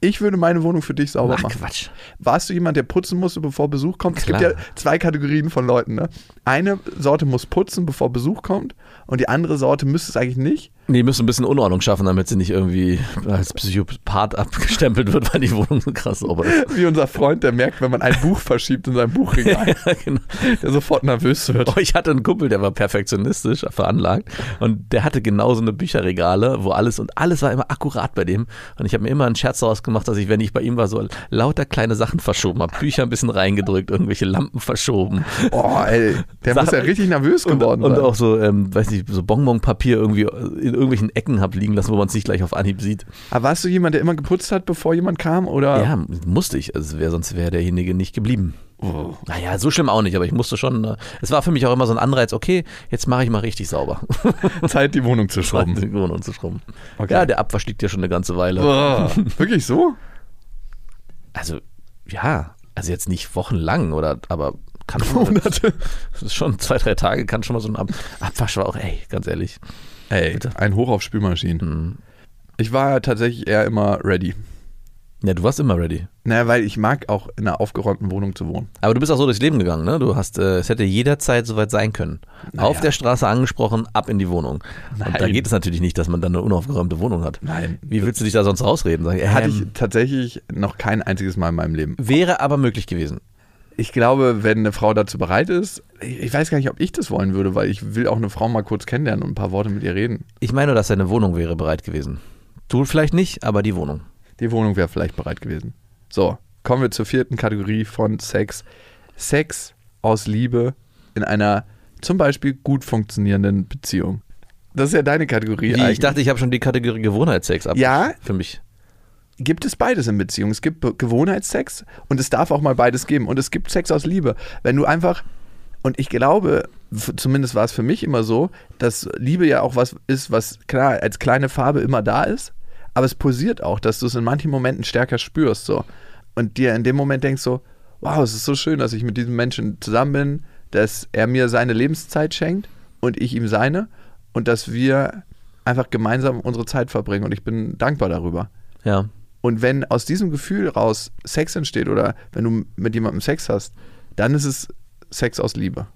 ich würde meine Wohnung für dich sauber
Ach,
machen.
Quatsch.
Warst du jemand, der putzen musste, bevor Besuch kommt? Es
Klar.
gibt ja zwei Kategorien von Leuten. Ne? Eine Sorte muss putzen, bevor Besuch kommt. Und die andere Sorte müsste es eigentlich nicht.
Nee, die müssen ein bisschen Unordnung schaffen, damit sie nicht irgendwie als Psychopath abgestempelt wird, weil die Wohnung so krass sauber ist.
Wie unser Freund, der merkt, wenn man ein Buch verschiebt in seinem Buchregal, <laughs>
ja, genau.
der sofort nervös wird.
Oh, ich hatte einen Kumpel, der war perfektionistisch veranlagt und der hatte genau so eine Bücherregale, wo alles und alles war immer akkurat bei dem. Und ich habe mir immer einen Scherz daraus gemacht, dass ich, wenn ich bei ihm war, so lauter kleine Sachen verschoben habe. Bücher ein bisschen reingedrückt, irgendwelche Lampen verschoben.
Oh, ey, der
Sag-
muss ja richtig nervös
Und,
geworden
und
sein.
auch so, ähm, weiß nicht, so Bonbonpapier irgendwie in irgendwelchen Ecken hab liegen lassen, wo man es nicht gleich auf Anhieb sieht.
Aber warst du jemand, der immer geputzt hat, bevor jemand kam? Oder?
Ja, musste ich. Also wär, sonst wäre derjenige nicht geblieben.
Oh.
Naja, so schlimm auch nicht, aber ich musste schon. äh, Es war für mich auch immer so ein Anreiz, okay, jetzt mache ich mal richtig sauber. <laughs>
Zeit, die Wohnung zu schrubben.
Die Wohnung zu schrubben.
Okay.
Ja, der Abwasch liegt ja schon eine ganze Weile.
Oh, wirklich so? <laughs>
Also, ja, also jetzt nicht wochenlang, oder, aber kann schon
Monate. <laughs>
das ist schon zwei, drei Tage, kann schon mal so ein Ab Abwasch war auch, ey, ganz ehrlich.
Ey,
Bitte.
ein Hoch auf Spülmaschinen.
Hm.
Ich war ja tatsächlich eher immer ready.
Ja, du warst immer ready.
Naja, weil ich mag auch in einer aufgeräumten Wohnung zu wohnen.
Aber du bist auch so durchs Leben gegangen, ne? Du hast, äh, es hätte jederzeit soweit sein können.
Naja.
Auf der Straße angesprochen, ab in die Wohnung. Und da
Nein.
geht es natürlich nicht, dass man dann eine unaufgeräumte Wohnung hat.
Nein.
Wie willst du dich da sonst rausreden? Sag,
Hatte
ähm,
ich tatsächlich noch kein einziges Mal in meinem Leben.
Wäre aber möglich gewesen.
ich glaube, wenn eine Frau dazu bereit ist, ich weiß gar nicht, ob ich das wollen würde, weil ich will auch eine Frau mal kurz kennenlernen und ein paar Worte mit ihr reden.
Ich meine, dass seine Wohnung wäre bereit gewesen. Du vielleicht nicht, aber die Wohnung.
Die Wohnung wäre vielleicht bereit gewesen. So, kommen wir zur vierten Kategorie von Sex. Sex aus Liebe in einer zum Beispiel gut funktionierenden Beziehung. Das ist ja deine Kategorie.
Wie,
eigentlich.
ich dachte, ich habe schon die Kategorie Gewohnheitssex ab.
Ja.
Für mich.
gibt es beides in Beziehungen. Es gibt Gewohnheitssex und es darf auch mal beides geben. Und es gibt Sex aus Liebe. Wenn du einfach, und ich glaube, zumindest war es für mich immer so, dass Liebe ja auch was ist, was klar als kleine Farbe immer da ist, aber es posiert auch, dass du es in manchen Momenten stärker spürst. So. Und dir in dem Moment denkst so, wow, es ist so schön, dass ich mit diesem Menschen zusammen bin, dass er mir seine Lebenszeit schenkt und ich ihm seine und dass wir einfach gemeinsam unsere Zeit verbringen und ich bin dankbar darüber.
Ja.
Und wenn aus diesem Gefühl raus Sex entsteht oder wenn du mit jemandem Sex hast, dann ist es Sex aus Liebe.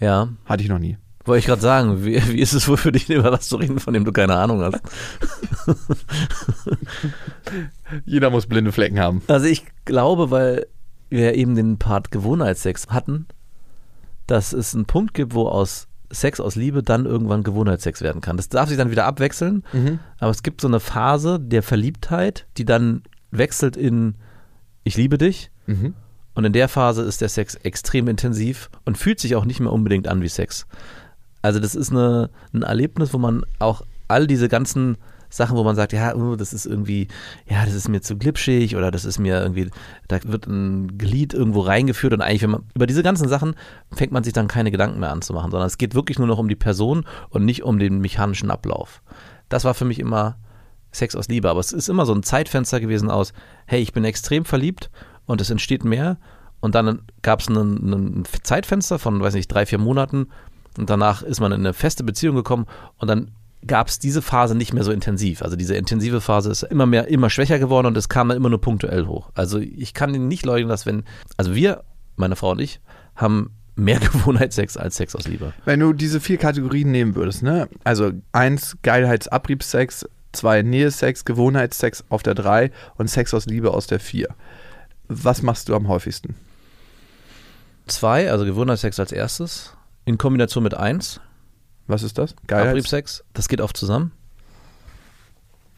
Ja.
Hatte ich noch nie.
Wollte ich gerade sagen, wie, wie ist es wohl für dich, über was zu reden, von dem du keine Ahnung hast?
Jeder muss blinde Flecken haben.
Also ich glaube, weil wir eben den Part Gewohnheitssex hatten, dass es einen Punkt gibt, wo aus Sex aus Liebe dann irgendwann Gewohnheitssex werden kann. Das darf sich dann wieder abwechseln, aber es gibt so eine Phase der Verliebtheit, die dann wechselt in ich liebe dich
Mhm.
und in der Phase ist der Sex extrem intensiv und fühlt sich auch nicht mehr unbedingt an wie Sex. Also das ist eine, ein Erlebnis, wo man auch all diese ganzen Sachen, wo man sagt, ja, oh, das ist irgendwie, ja, das ist mir zu glitschig oder das ist mir irgendwie, da wird ein Glied irgendwo reingeführt und eigentlich, wenn man, über diese ganzen Sachen fängt man sich dann keine Gedanken mehr anzumachen, sondern es geht wirklich nur noch um die Person und nicht um den mechanischen Ablauf. Das war für mich immer Sex aus Liebe, aber es ist immer so ein Zeitfenster gewesen aus, hey, ich bin extrem verliebt und es entsteht mehr und dann gab es ein Zeitfenster von, weiß nicht, drei, vier Monaten und danach ist man in eine feste Beziehung gekommen und dann gab es diese Phase nicht mehr so intensiv. Also diese intensive Phase ist immer mehr, immer schwächer geworden und es kam dann immer nur punktuell hoch. Also ich kann Ihnen nicht leugnen, dass wenn, also wir, meine Frau und ich, haben mehr <laughs> Gewohnheitssex als Sex aus Liebe.
Wenn du diese vier Kategorien nehmen würdest, ne? Also eins Geilheitsabriebsex, zwei Nähesex, Gewohnheitssex auf der drei und Sex aus Liebe aus der vier. Was machst du am häufigsten?
Zwei, also Gewohnheitssex als erstes, in Kombination mit eins,
Was ist das? Geilheits
Abriebsex, das geht oft zusammen.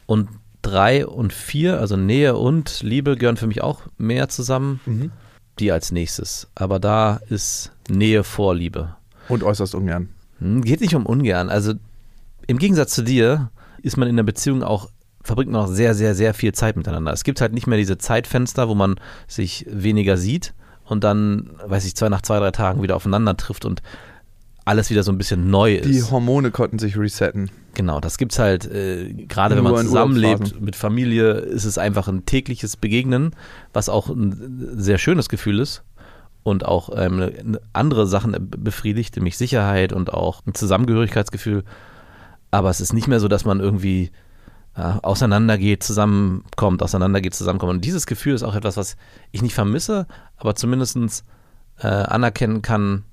Und drei und vier, also Nähe und Liebe, gehören für mich auch mehr zusammen.
Mhm.
Die als nächstes. Aber da ist Nähe vor Liebe.
Und äußerst ungern.
Hm, Geht nicht um ungern. Also im Gegensatz zu dir ist man in der Beziehung auch, verbringt man auch sehr, sehr, sehr viel Zeit miteinander. Es gibt halt nicht mehr diese Zeitfenster, wo man sich weniger sieht und dann, weiß ich, zwei nach zwei, drei Tagen wieder aufeinander trifft und alles wieder so ein bisschen neu ist.
Die Hormone konnten sich resetten.
Genau, das gibt's halt, äh, gerade wenn man zusammenlebt mit Familie, ist es einfach ein tägliches Begegnen, was auch ein sehr schönes Gefühl ist und auch ähm, eine- andere Sachen befriedigt, nämlich Sicherheit und auch ein Zusammengehörigkeitsgefühl. Aber es ist nicht mehr so, dass man irgendwie ja, auseinandergeht, zusammenkommt, auseinandergeht, zusammenkommt. Und dieses Gefühl ist auch etwas, was ich nicht vermisse, aber zumindest äh, anerkennen kann,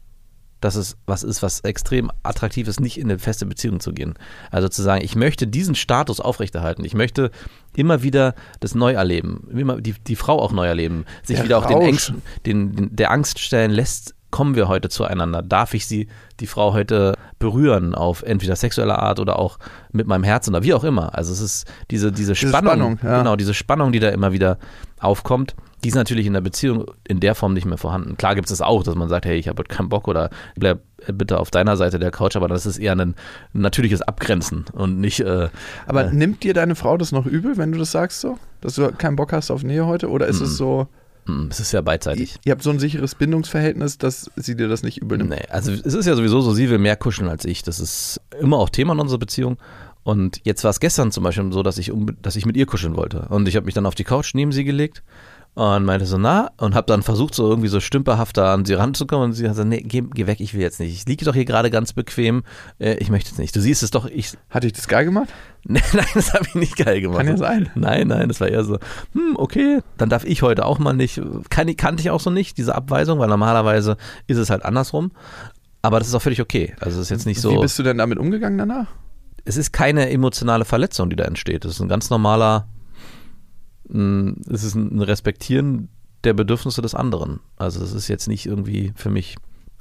dass es was ist, was extrem attraktiv ist, nicht in eine feste Beziehung zu gehen. Also zu sagen, ich möchte diesen Status aufrechterhalten. Ich möchte immer wieder das neu erleben, immer die, die Frau auch neu erleben, sich
Der
wieder auch den
Rausch.
Ängsten, den, den, der Angst stellen lässt, kommen wir heute zueinander? Darf ich sie, die Frau heute berühren auf entweder sexuelle Art oder auch mit meinem Herzen oder wie auch immer? Also es ist diese, diese Spannung,
Spannung, ja.
genau, diese Spannung, die da immer wieder aufkommt, die ist natürlich in der Beziehung in der Form nicht mehr vorhanden. Klar gibt es das auch, dass man sagt, hey, ich habe heute keinen Bock oder bleib bitte auf deiner Seite der Couch, aber das ist eher ein natürliches Abgrenzen und nicht, äh,
Aber
äh,
nimmt dir deine Frau das noch übel, wenn du das sagst so? Dass du keinen Bock hast auf Nähe heute? Oder ist es so,
mm, es ist ja beidseitig.
ihr habt so ein sicheres Bindungsverhältnis, dass sie dir das nicht übel nimmt?
Nee, also es ist ja sowieso so, sie will mehr kuscheln als ich. Das ist immer auch Thema in unserer Beziehung. Und jetzt war es gestern zum Beispiel so, dass ich, unbe- dass ich mit ihr kuscheln wollte. Und ich habe mich dann auf die Couch neben sie gelegt und meinte so, na, und habe dann versucht, so irgendwie so stümperhaft da an sie ranzukommen. Und sie hat gesagt, nee, geh, geh weg, ich will jetzt nicht. Ich liege doch hier gerade ganz bequem. Äh, ich möchte jetzt nicht. Du siehst es doch, ich.
Hatte ich das geil gemacht? <laughs>
Nein, das habe ich nicht geil gemacht.
Kann ja sein.
Nein, nein, das war eher so, hm, okay, dann darf ich heute auch mal nicht. Kann, kannte ich auch so nicht, diese Abweisung, weil normalerweise ist es halt andersrum. Aber das ist auch völlig okay. Also es ist jetzt nicht so.
Wie bist du denn damit umgegangen danach?
Es ist keine emotionale Verletzung, die da entsteht. Es ist ein ganz normaler, es ist ein Respektieren der Bedürfnisse des anderen. Also das ist jetzt nicht irgendwie für mich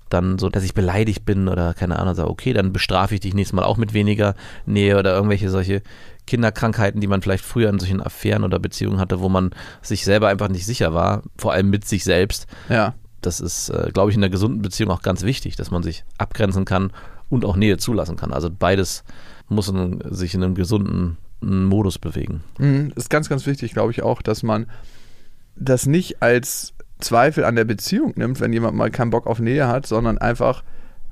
dann so, dass ich beleidigt bin oder keine Ahnung, sage, okay, dann bestrafe ich dich nächstes Mal auch mit weniger Nähe oder irgendwelche solche Kinderkrankheiten, die man vielleicht früher in solchen Affären oder Beziehungen hatte, wo man sich selber einfach nicht sicher war, vor allem mit sich selbst.
Ja.
Das ist, äh, glaube ich, in einer gesunden Beziehung auch ganz wichtig, dass man sich abgrenzen kann und auch Nähe zulassen kann. Also beides muss in, sich in einem gesunden Modus bewegen.
Mhm, ist ganz, ganz wichtig, glaube ich auch, dass man das nicht als Zweifel an der Beziehung nimmt, wenn jemand mal keinen Bock auf Nähe hat, sondern einfach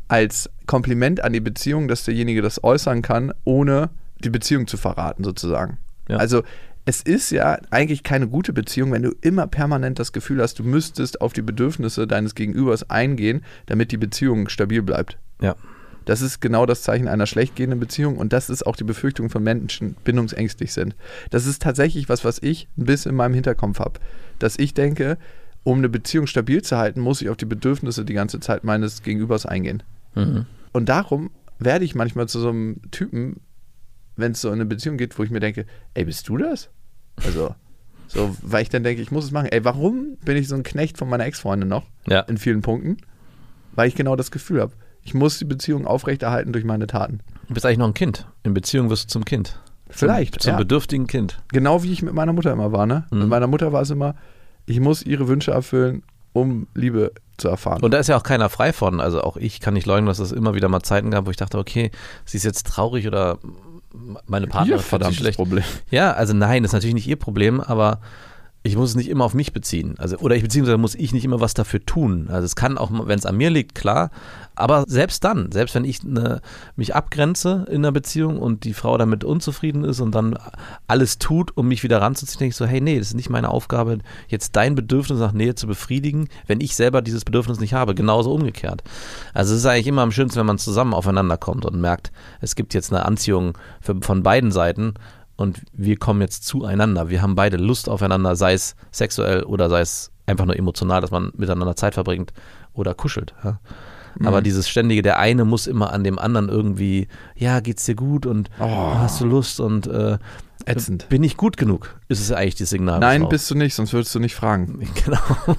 als Kompliment an die Beziehung, dass derjenige das äußern kann, ohne die Beziehung zu verraten, sozusagen.
Ja.
Also es ist ja eigentlich keine gute Beziehung, wenn du immer permanent das Gefühl hast, du müsstest auf die Bedürfnisse deines Gegenübers eingehen, damit die Beziehung stabil bleibt.
Ja.
Das ist genau das Zeichen einer schlecht gehenden Beziehung und das ist auch die Befürchtung von Menschen, die bindungsängstlich sind. Das ist tatsächlich was, was ich ein bisschen in meinem Hinterkopf habe. Dass ich denke, um eine Beziehung stabil zu halten, muss ich auf die Bedürfnisse die ganze Zeit meines Gegenübers eingehen.
Mhm.
Und darum werde ich manchmal zu so einem Typen, wenn es so in eine Beziehung geht, wo ich mir denke, ey, bist du das? Also, so, weil ich dann denke, ich muss es machen. Ey, warum bin ich so ein Knecht von meiner Ex-Freundin noch?
Ja.
In vielen Punkten. Weil ich genau das Gefühl habe. Ich muss die Beziehung aufrechterhalten durch meine Taten.
Du bist eigentlich noch ein Kind. In Beziehung wirst du zum Kind.
Vielleicht,
Zum, zum
ja.
bedürftigen Kind.
Genau wie ich mit meiner Mutter immer war, ne?
Mhm.
Mit meiner Mutter war es immer, ich muss ihre Wünsche erfüllen, um Liebe zu erfahren.
Und da ist ja auch keiner frei von. Also auch ich kann nicht leugnen, dass es immer wieder mal Zeiten gab, wo ich dachte, okay, sie ist jetzt traurig oder meine Partnerin
verdammtes
schlecht.
Problem.
Ja, also nein, das ist natürlich nicht ihr Problem, aber ich muss es nicht immer auf mich beziehen. Also, oder ich beziehungsweise muss ich nicht immer was dafür tun. Also es kann auch, wenn es an mir liegt, klar. Aber selbst dann, selbst wenn ich ne, mich abgrenze in einer Beziehung und die Frau damit unzufrieden ist und dann alles tut, um mich wieder ranzuziehen, denke ich so, hey, nee, das ist nicht meine Aufgabe, jetzt dein Bedürfnis nach Nähe zu befriedigen, wenn ich selber dieses Bedürfnis nicht habe. Genauso umgekehrt. Also es ist eigentlich immer am schönsten, wenn man zusammen aufeinander kommt und merkt, es gibt jetzt eine Anziehung für, von beiden Seiten und wir kommen jetzt zueinander. Wir haben beide Lust aufeinander, sei es sexuell oder sei es einfach nur emotional, dass man miteinander Zeit verbringt oder kuschelt. Ja. Aber dieses ständige, der eine muss immer an dem anderen irgendwie, ja, geht's dir gut und
Oh.
hast du Lust und äh,
Ätzend.
bin ich gut genug, ist es eigentlich das Signal.
Nein, bist du nicht, sonst würdest du nicht fragen. <laughs>
Genau.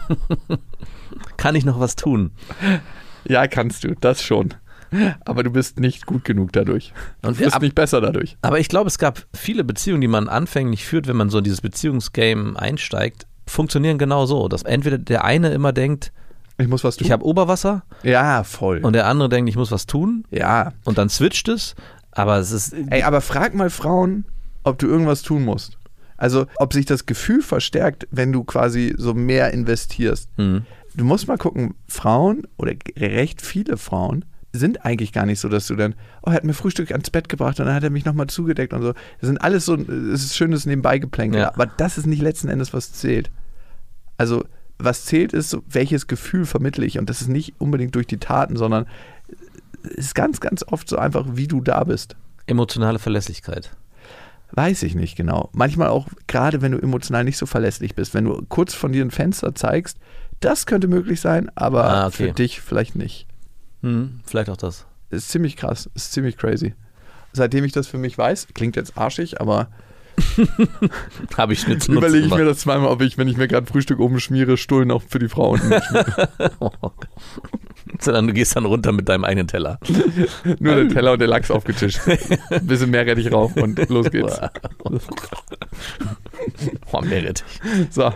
Kann ich noch was tun?
Ja, kannst du, das schon. Aber du bist nicht gut genug dadurch. Du
Und wir
bist
ab-
nicht besser dadurch.
Aber ich glaube, es gab viele Beziehungen, die man anfänglich führt, wenn man so in dieses Beziehungsgame einsteigt, funktionieren genau so, dass entweder der eine immer denkt,
Ich muss was tun.
ich habe Oberwasser
ja, voll.
und der andere denkt, ich muss was tun
ja.
und dann switcht es. Aber es ist.
Ey, aber frag mal Frauen, ob du irgendwas tun musst. Also, ob sich das Gefühl verstärkt, wenn du quasi so mehr investierst.
Hm.
Du musst mal gucken, Frauen oder recht viele Frauen sind eigentlich gar nicht so, dass du dann, oh, er hat mir Frühstück ans Bett gebracht und dann hat er mich nochmal zugedeckt und so. Das sind alles so, es ist schönes Nebenbeigeplänkel.
Ja.
Aber das ist nicht letzten Endes, was zählt. Also, was zählt ist, welches Gefühl vermittle ich. Und das ist nicht unbedingt durch die Taten, sondern es ist ganz, ganz oft so einfach, wie du da bist.
Emotionale Verlässlichkeit.
Weiß ich nicht genau. Manchmal auch, gerade wenn du emotional nicht so verlässlich bist, wenn du kurz von dir ein Fenster zeigst, das könnte möglich sein, aber
Ah, okay.
für dich vielleicht nicht.
Hm, vielleicht auch das.
Ist ziemlich krass, ist ziemlich crazy. Seitdem ich das für mich weiß, klingt jetzt arschig, aber <laughs>
Habe ich Schnitzen
überlege ich mir das zweimal, ob ich, wenn ich mir gerade Frühstück oben schmiere, Stullen auch für die Frau unten. <laughs>
Sondern du gehst dann runter mit deinem eigenen Teller. <laughs>
Nur der Teller und der Lachs aufgetischt. Ein bisschen mehr Rettich rauf und los geht's. <laughs>
Oh, Merit.
So,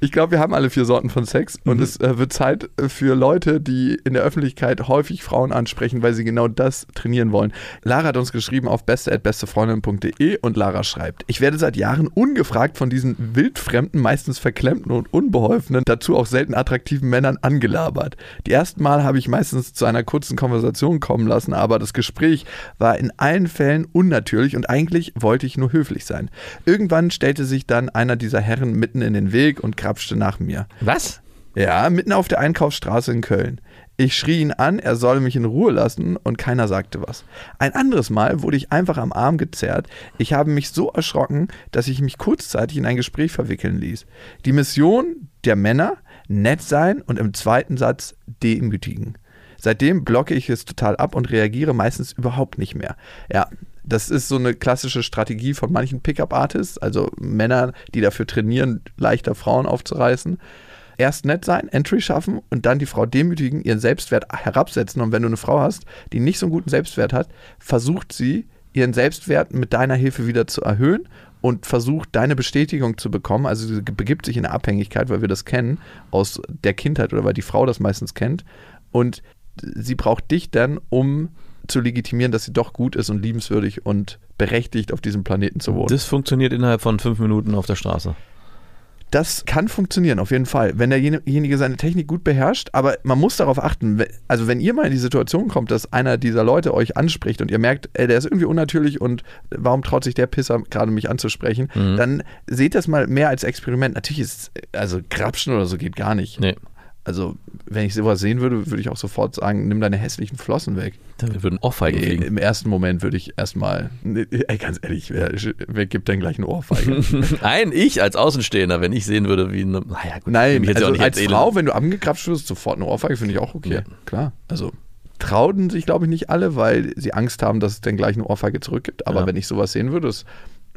ich glaube, wir haben alle vier Sorten von Sex und es äh, wird Zeit äh, für Leute, die in der Öffentlichkeit häufig Frauen ansprechen, weil sie genau das trainieren wollen. Lara hat uns geschrieben auf beste.bestefreundin.de und Lara schreibt, ich werde seit Jahren ungefragt von diesen wildfremden, meistens verklemmten und unbeholfenen, dazu auch selten attraktiven Männern angelabert. Die ersten Mal habe ich meistens zu einer kurzen Konversation kommen lassen, aber das Gespräch war in allen Fällen unnatürlich und eigentlich wollte ich nur höflich sein. Irgendwann stellte sich dann einer dieser Herren mitten in den Weg und krapschte nach mir.
Was?
Ja, mitten auf der Einkaufsstraße in Köln. Ich schrie ihn an, er solle mich in Ruhe lassen und keiner sagte was. Ein anderes Mal wurde ich einfach am Arm gezerrt. Ich habe mich so erschrocken, dass ich mich kurzzeitig in ein Gespräch verwickeln ließ. Die Mission der Männer, nett sein und im zweiten Satz demütigen. Seitdem blocke ich es total ab und reagiere meistens überhaupt nicht mehr. Ja, das ist so eine klassische Strategie von manchen Pickup-Artists, also Männer, die dafür trainieren, leichter Frauen aufzureißen. erst nett sein, Entry schaffen und dann die Frau demütigen, ihren Selbstwert herabsetzen. Und wenn du eine Frau hast, die nicht so einen guten Selbstwert hat, versucht sie, ihren Selbstwert mit deiner Hilfe wieder zu erhöhen und versucht, deine Bestätigung zu bekommen. Also sie begibt sich in eine Abhängigkeit, weil wir das kennen aus der Kindheit oder weil die Frau das meistens kennt. Und sie braucht dich dann, um zu legitimieren, dass sie doch gut ist und liebenswürdig und berechtigt, auf diesem Planeten zu wohnen.
Das funktioniert innerhalb von fünf Minuten auf der Straße.
Das kann funktionieren, auf jeden Fall, wenn derjenige seine Technik gut beherrscht. Aber man muss darauf achten, also wenn ihr mal in die Situation kommt, dass einer dieser Leute euch anspricht und ihr merkt, ey, der ist irgendwie unnatürlich und warum traut sich der Pisser gerade mich anzusprechen, mhm. dann seht das mal mehr als Experiment. Natürlich ist, also Grapschen oder so geht gar nicht. Nee. Also, wenn ich sowas sehen würde, würde ich auch sofort sagen, nimm deine hässlichen Flossen weg.
Da würden Ohrfeigen fliegen.
Im ersten Moment würde ich erstmal, ey, ganz ehrlich, wer, wer gibt denn gleich eine Ohrfeige? <laughs>
Nein, ich als Außenstehender, wenn ich sehen würde, wie eine,
naja, gut. Nein, also als Frau, wenn du angekrapscht wirst, sofort eine Ohrfeige, finde ich auch okay. Ja. Klar, also trauten sich, glaube ich, nicht alle, weil sie Angst haben, dass es dann gleich eine Ohrfeige zurückgibt. Aber ja. wenn ich sowas sehen würde, dass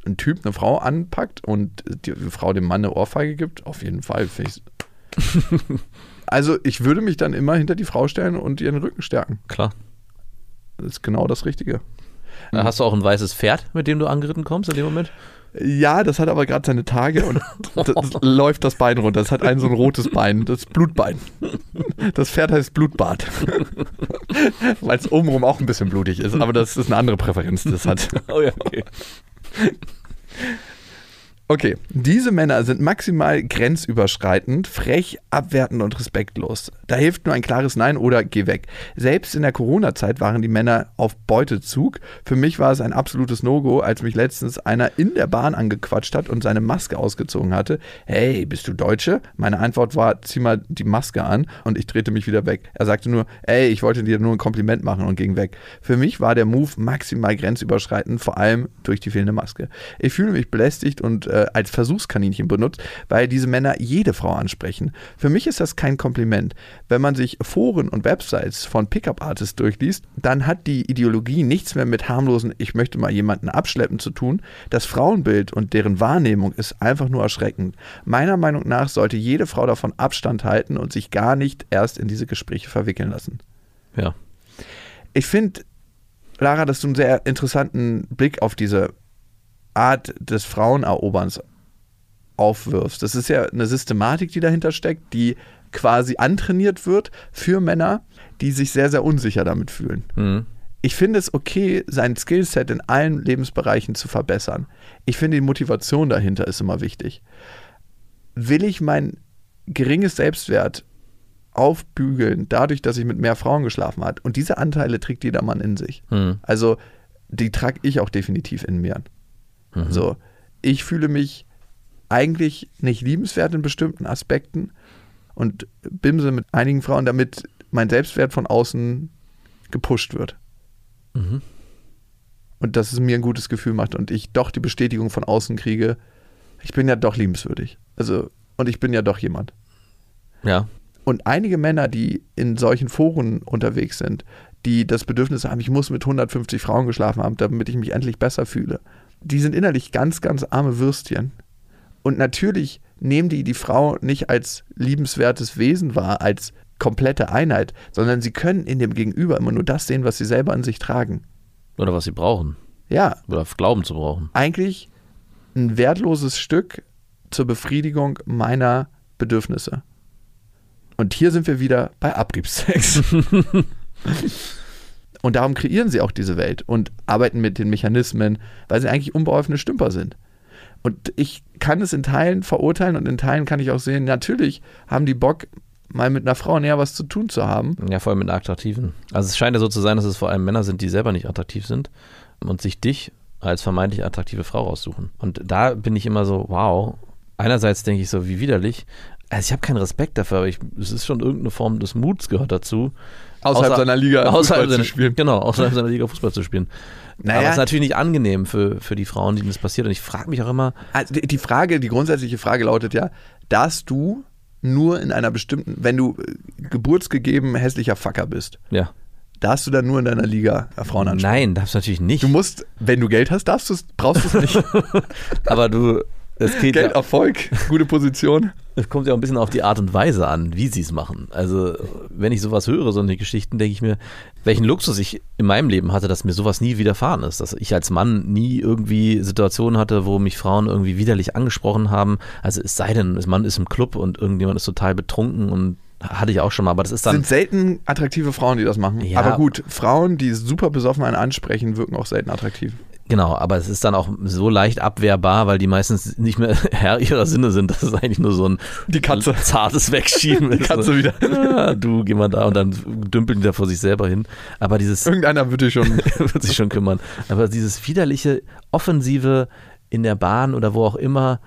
ein Typ eine Frau anpackt und die Frau dem Mann eine Ohrfeige gibt, auf jeden Fall finde ich <laughs> Also ich würde mich dann immer hinter die Frau stellen und ihren Rücken stärken.
Klar.
Das ist genau das Richtige.
Hast du auch ein weißes Pferd, mit dem du angeritten kommst in dem Moment?
Ja, das hat aber gerade seine Tage und <laughs> das läuft das Bein runter. Das hat ein so ein rotes Bein, das Blutbein. Das Pferd heißt Blutbad. <laughs> Weil es obenrum auch ein bisschen blutig ist, aber das ist eine andere Präferenz, das hat. <laughs> Oh ja, okay. Okay, diese Männer sind maximal grenzüberschreitend, frech, abwertend und respektlos. Da hilft nur ein klares Nein oder geh weg. Selbst in der Corona-Zeit waren die Männer auf Beutezug. Für mich war es ein absolutes No-Go, als mich letztens einer in der Bahn angequatscht hat und seine Maske ausgezogen hatte. Hey, bist du Deutsche? Meine Antwort war, zieh mal die Maske an und ich drehte mich wieder weg. Er sagte nur, ey, ich wollte dir nur ein Kompliment machen und ging weg. Für mich war der Move maximal grenzüberschreitend, vor allem durch die fehlende Maske. Ich fühle mich belästigt und äh, als Versuchskaninchen benutzt, weil diese Männer jede Frau ansprechen. Für mich ist das kein Kompliment. Wenn man sich Foren und Websites von Pickup-Artists durchliest, dann hat die Ideologie nichts mehr mit harmlosen, ich möchte mal jemanden abschleppen zu tun. Das Frauenbild und deren Wahrnehmung ist einfach nur erschreckend. Meiner Meinung nach sollte jede Frau davon Abstand halten und sich gar nicht erst in diese Gespräche verwickeln lassen.
Ja.
Ich finde, Lara, dass du einen sehr interessanten Blick auf diese Art des Fraueneroberns aufwirfst. Das ist ja eine Systematik, die dahinter steckt, die quasi antrainiert wird für Männer, die sich sehr, sehr unsicher damit fühlen. Mhm. Ich finde es okay, sein Skillset in allen Lebensbereichen zu verbessern. Ich finde, die Motivation dahinter ist immer wichtig. Will ich mein geringes Selbstwert aufbügeln, dadurch, dass ich mit mehr Frauen geschlafen habe? Und diese Anteile trägt jeder Mann in sich. Mhm. Also, die trage ich auch definitiv in mir. Mhm. So, ich fühle mich eigentlich nicht liebenswert in bestimmten Aspekten und bimse mit einigen Frauen, damit mein Selbstwert von außen gepusht wird. Mhm. Und dass es mir ein gutes Gefühl macht und ich doch die Bestätigung von außen kriege, ich bin ja doch liebenswürdig. Also, und ich bin ja doch jemand.
Ja.
Und einige Männer, die in solchen Foren unterwegs sind, die das Bedürfnis haben, ich muss mit 150 Frauen geschlafen haben, damit ich mich endlich besser fühle, die sind innerlich ganz, ganz arme Würstchen. Und natürlich nehmen die die Frau nicht als liebenswertes Wesen wahr, als komplette Einheit, sondern sie können in dem Gegenüber immer nur das sehen, was sie selber an sich tragen.
Oder was sie brauchen.
Ja.
Oder glauben zu brauchen.
Eigentlich ein wertloses Stück zur Befriedigung meiner Bedürfnisse. Und hier sind wir wieder bei Abriebsex. <laughs> und darum kreieren sie auch diese Welt und arbeiten mit den Mechanismen, weil sie eigentlich unbeholfene Stümper sind. Und ich kann es in Teilen verurteilen und in Teilen kann ich auch sehen, natürlich haben die Bock, mal mit einer Frau näher was zu tun zu haben.
Ja, vor allem mit einer attraktiven. Also es scheint ja so zu sein, dass es vor allem Männer sind, die selber nicht attraktiv sind und sich dich als vermeintlich attraktive Frau raussuchen. Und da bin ich immer so, wow. Einerseits denke ich so, wie widerlich. Also ich habe keinen Respekt dafür, aber ich, es ist schon irgendeine Form des Muts gehört dazu.
Außerhalb Außer, seiner Liga
außerhalb Fußball seiner, zu spielen. Genau, <laughs> außerhalb seiner Liga Fußball zu spielen. Naja. Aber es ist natürlich nicht angenehm für, für die Frauen, denen das passiert. Und ich frage mich auch immer.
Also die Frage, die grundsätzliche Frage lautet ja, dass du nur in einer bestimmten, wenn du äh, geburtsgegeben hässlicher Fucker bist.
Ja.
Darfst du dann nur in deiner Liga Frauen ansprechen?
Nein, darfst du natürlich nicht.
Du musst, wenn du Geld hast, darfst du brauchst du es nicht. <laughs>
Aber du Das geht
Geld,
ja,
Erfolg, gute Position.
es kommt ja auch ein bisschen auf die Art und Weise an, wie sie es machen. Also, wenn ich sowas höre, so eine Geschichten, denke ich mir, welchen Luxus ich in meinem Leben hatte, dass mir sowas nie widerfahren ist. Dass ich als Mann nie irgendwie Situationen hatte, wo mich Frauen irgendwie widerlich angesprochen haben. Also, es sei denn, man ist im Club und irgendjemand ist total betrunken und hatte ich auch schon mal, aber das ist dann.
sind selten attraktive Frauen, die das machen.
Ja.
Aber gut, Frauen, die super besoffen einen ansprechen, wirken auch selten attraktiv.
Genau, aber es ist dann auch so leicht abwehrbar, weil die meistens nicht mehr <laughs> Herr ihrer Sinne sind. Das ist eigentlich nur so ein,
Die Katze.
zartes <laughs> Wegschieben.
Die Katze wieder.
Ja, du, geh mal da und dann dümpeln die da vor sich selber hin. Aber dieses
Irgendeiner würde schon. <laughs>
wird sich schon kümmern. Aber dieses widerliche, offensive in der Bahn oder wo auch immer,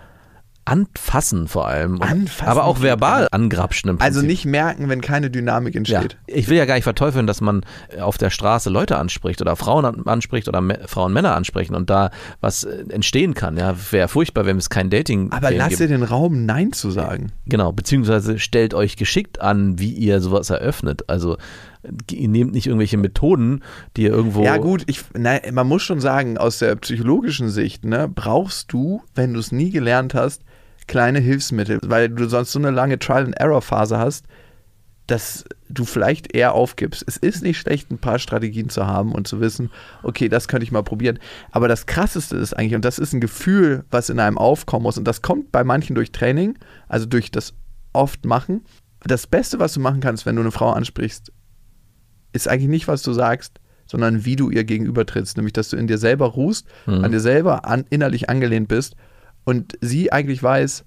anfassen vor allem.
Anfassen
Aber auch verbal angrapschen im Prinzip.
Also nicht merken, wenn keine Dynamik
Ja,
entsteht.
ich will ja gar nicht verteufeln, dass man auf der Straße Leute anspricht oder Frauen an- anspricht oder Frauen Männer ansprechen und da was äh, entstehen kann. Ja, wäre furchtbar, wenn es kein Dating
Aber lass
gibt.
dir den Raum, Nein zu sagen.
Genau, beziehungsweise stellt euch geschickt an, wie ihr sowas eröffnet. Also ihr nehmt nicht irgendwelche Methoden, die ihr irgendwo.
Ja gut, ich, na, man muss schon sagen, aus der psychologischen Sicht, ne, brauchst du, wenn du es nie gelernt hast, kleine Hilfsmittel, weil du sonst so eine lange Trial-and-Error-Phase hast, dass du vielleicht eher aufgibst. Es ist nicht schlecht, ein paar Strategien zu haben und zu wissen, okay, das könnte ich mal probieren. Aber das Krasseste ist eigentlich, und das ist ein Gefühl, was in einem aufkommen muss, und das kommt bei manchen durch Training, also durch das oft machen. Das Beste, was du machen kannst, wenn du eine Frau ansprichst, ist eigentlich nicht, was du sagst, sondern wie du ihr gegenüber trittst. Nämlich, dass du in dir selber ruhst,
Mhm.
an dir selber an, innerlich angelehnt bist und sie eigentlich weiß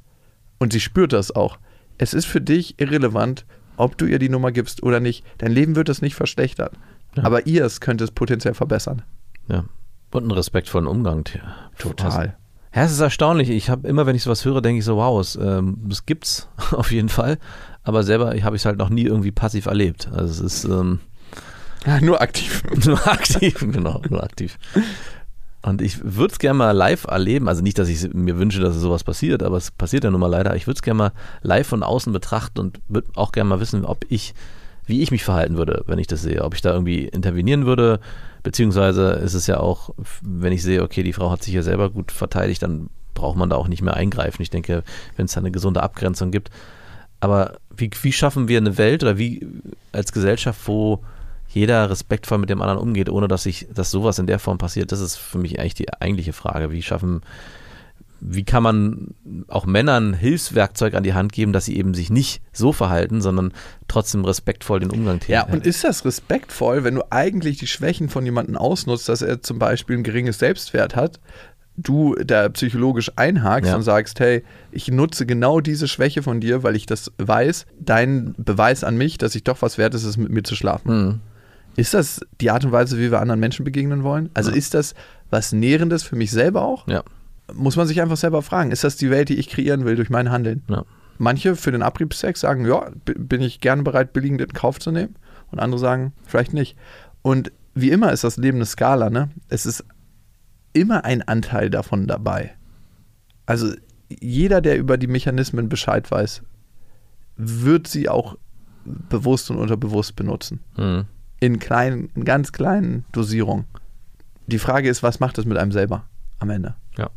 und sie spürt das auch. Es ist für dich irrelevant, ob du ihr die Nummer gibst oder nicht. Dein Leben wird es nicht verschlechtern.
Ja.
Aber ihr es könnte es potenziell verbessern.
Ja. Und einen respektvollen Umgang.
Total.
Ja, es ist erstaunlich. Ich habe immer, wenn ich sowas höre, denke ich so, wow, es, ähm, das gibt's <laughs> auf jeden Fall. Aber selber habe ich es halt noch nie irgendwie passiv erlebt. Also es ist ähm, <laughs>
Nur aktiv. <laughs>
nur aktiv, genau, nur aktiv. Und ich würde es gerne mal live erleben. Also nicht, dass ich mir wünsche, dass sowas passiert, aber es passiert ja nun mal leider. Ich würde es gerne mal live von außen betrachten und würde auch gerne mal wissen, ob ich, wie ich mich verhalten würde, wenn ich das sehe. Ob ich da irgendwie intervenieren würde, beziehungsweise ist es ja auch, wenn ich sehe, okay, die Frau hat sich ja selber gut verteidigt, dann braucht man da auch nicht mehr eingreifen. Ich denke, wenn es da eine gesunde Abgrenzung gibt. Aber wie, wie schaffen wir eine Welt oder wie als Gesellschaft, wo jeder respektvoll mit dem anderen umgeht, ohne dass sich, dass sowas in der Form passiert, das ist für mich eigentlich die eigentliche Frage. Wie schaffen, wie kann man auch Männern Hilfswerkzeug an die Hand geben, dass sie eben sich nicht so verhalten, sondern trotzdem respektvoll den Umgang
Ja,
tätigen?
und ist das respektvoll, wenn du eigentlich die Schwächen von jemandem ausnutzt, dass er zum Beispiel ein geringes Selbstwert hat, du da psychologisch einhakst
Ja.
und sagst, hey, ich nutze genau diese Schwäche von dir, weil ich das weiß, dein Beweis an mich, dass ich doch was wert ist, ist mit mir zu schlafen.
Hm.
Ist das die Art und Weise, wie wir anderen Menschen begegnen wollen? Also ist das was Nährendes für mich selber auch?
Ja,
Muss man sich einfach selber fragen, ist das die Welt, die ich kreieren will durch mein Handeln?
ja.
Manche für den Abriebsex sagen, ja, bin ich gerne bereit, billigend in Kauf zu nehmen. Und andere sagen, vielleicht nicht. Und wie immer ist das Leben eine Skala, ne? Es ist immer ein Anteil davon dabei. Also jeder, der über die Mechanismen Bescheid weiß, wird sie auch bewusst und unterbewusst benutzen.
Hm.
In kleinen, in ganz kleinen Dosierungen. Die Frage ist, was macht das mit einem selber am Ende?
Ja.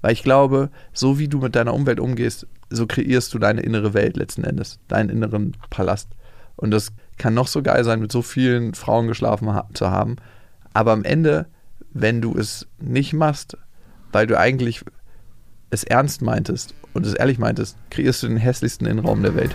Weil ich glaube, so wie du mit deiner Umwelt umgehst, so kreierst du deine innere Welt letzten Endes, deinen inneren Palast. Und das kann noch so geil sein, mit so vielen Frauen geschlafen ha zu haben. Aber am Ende, wenn du es nicht machst, weil du eigentlich es ernst meintest und es ehrlich meintest, kreierst du den hässlichsten Innenraum der Welt.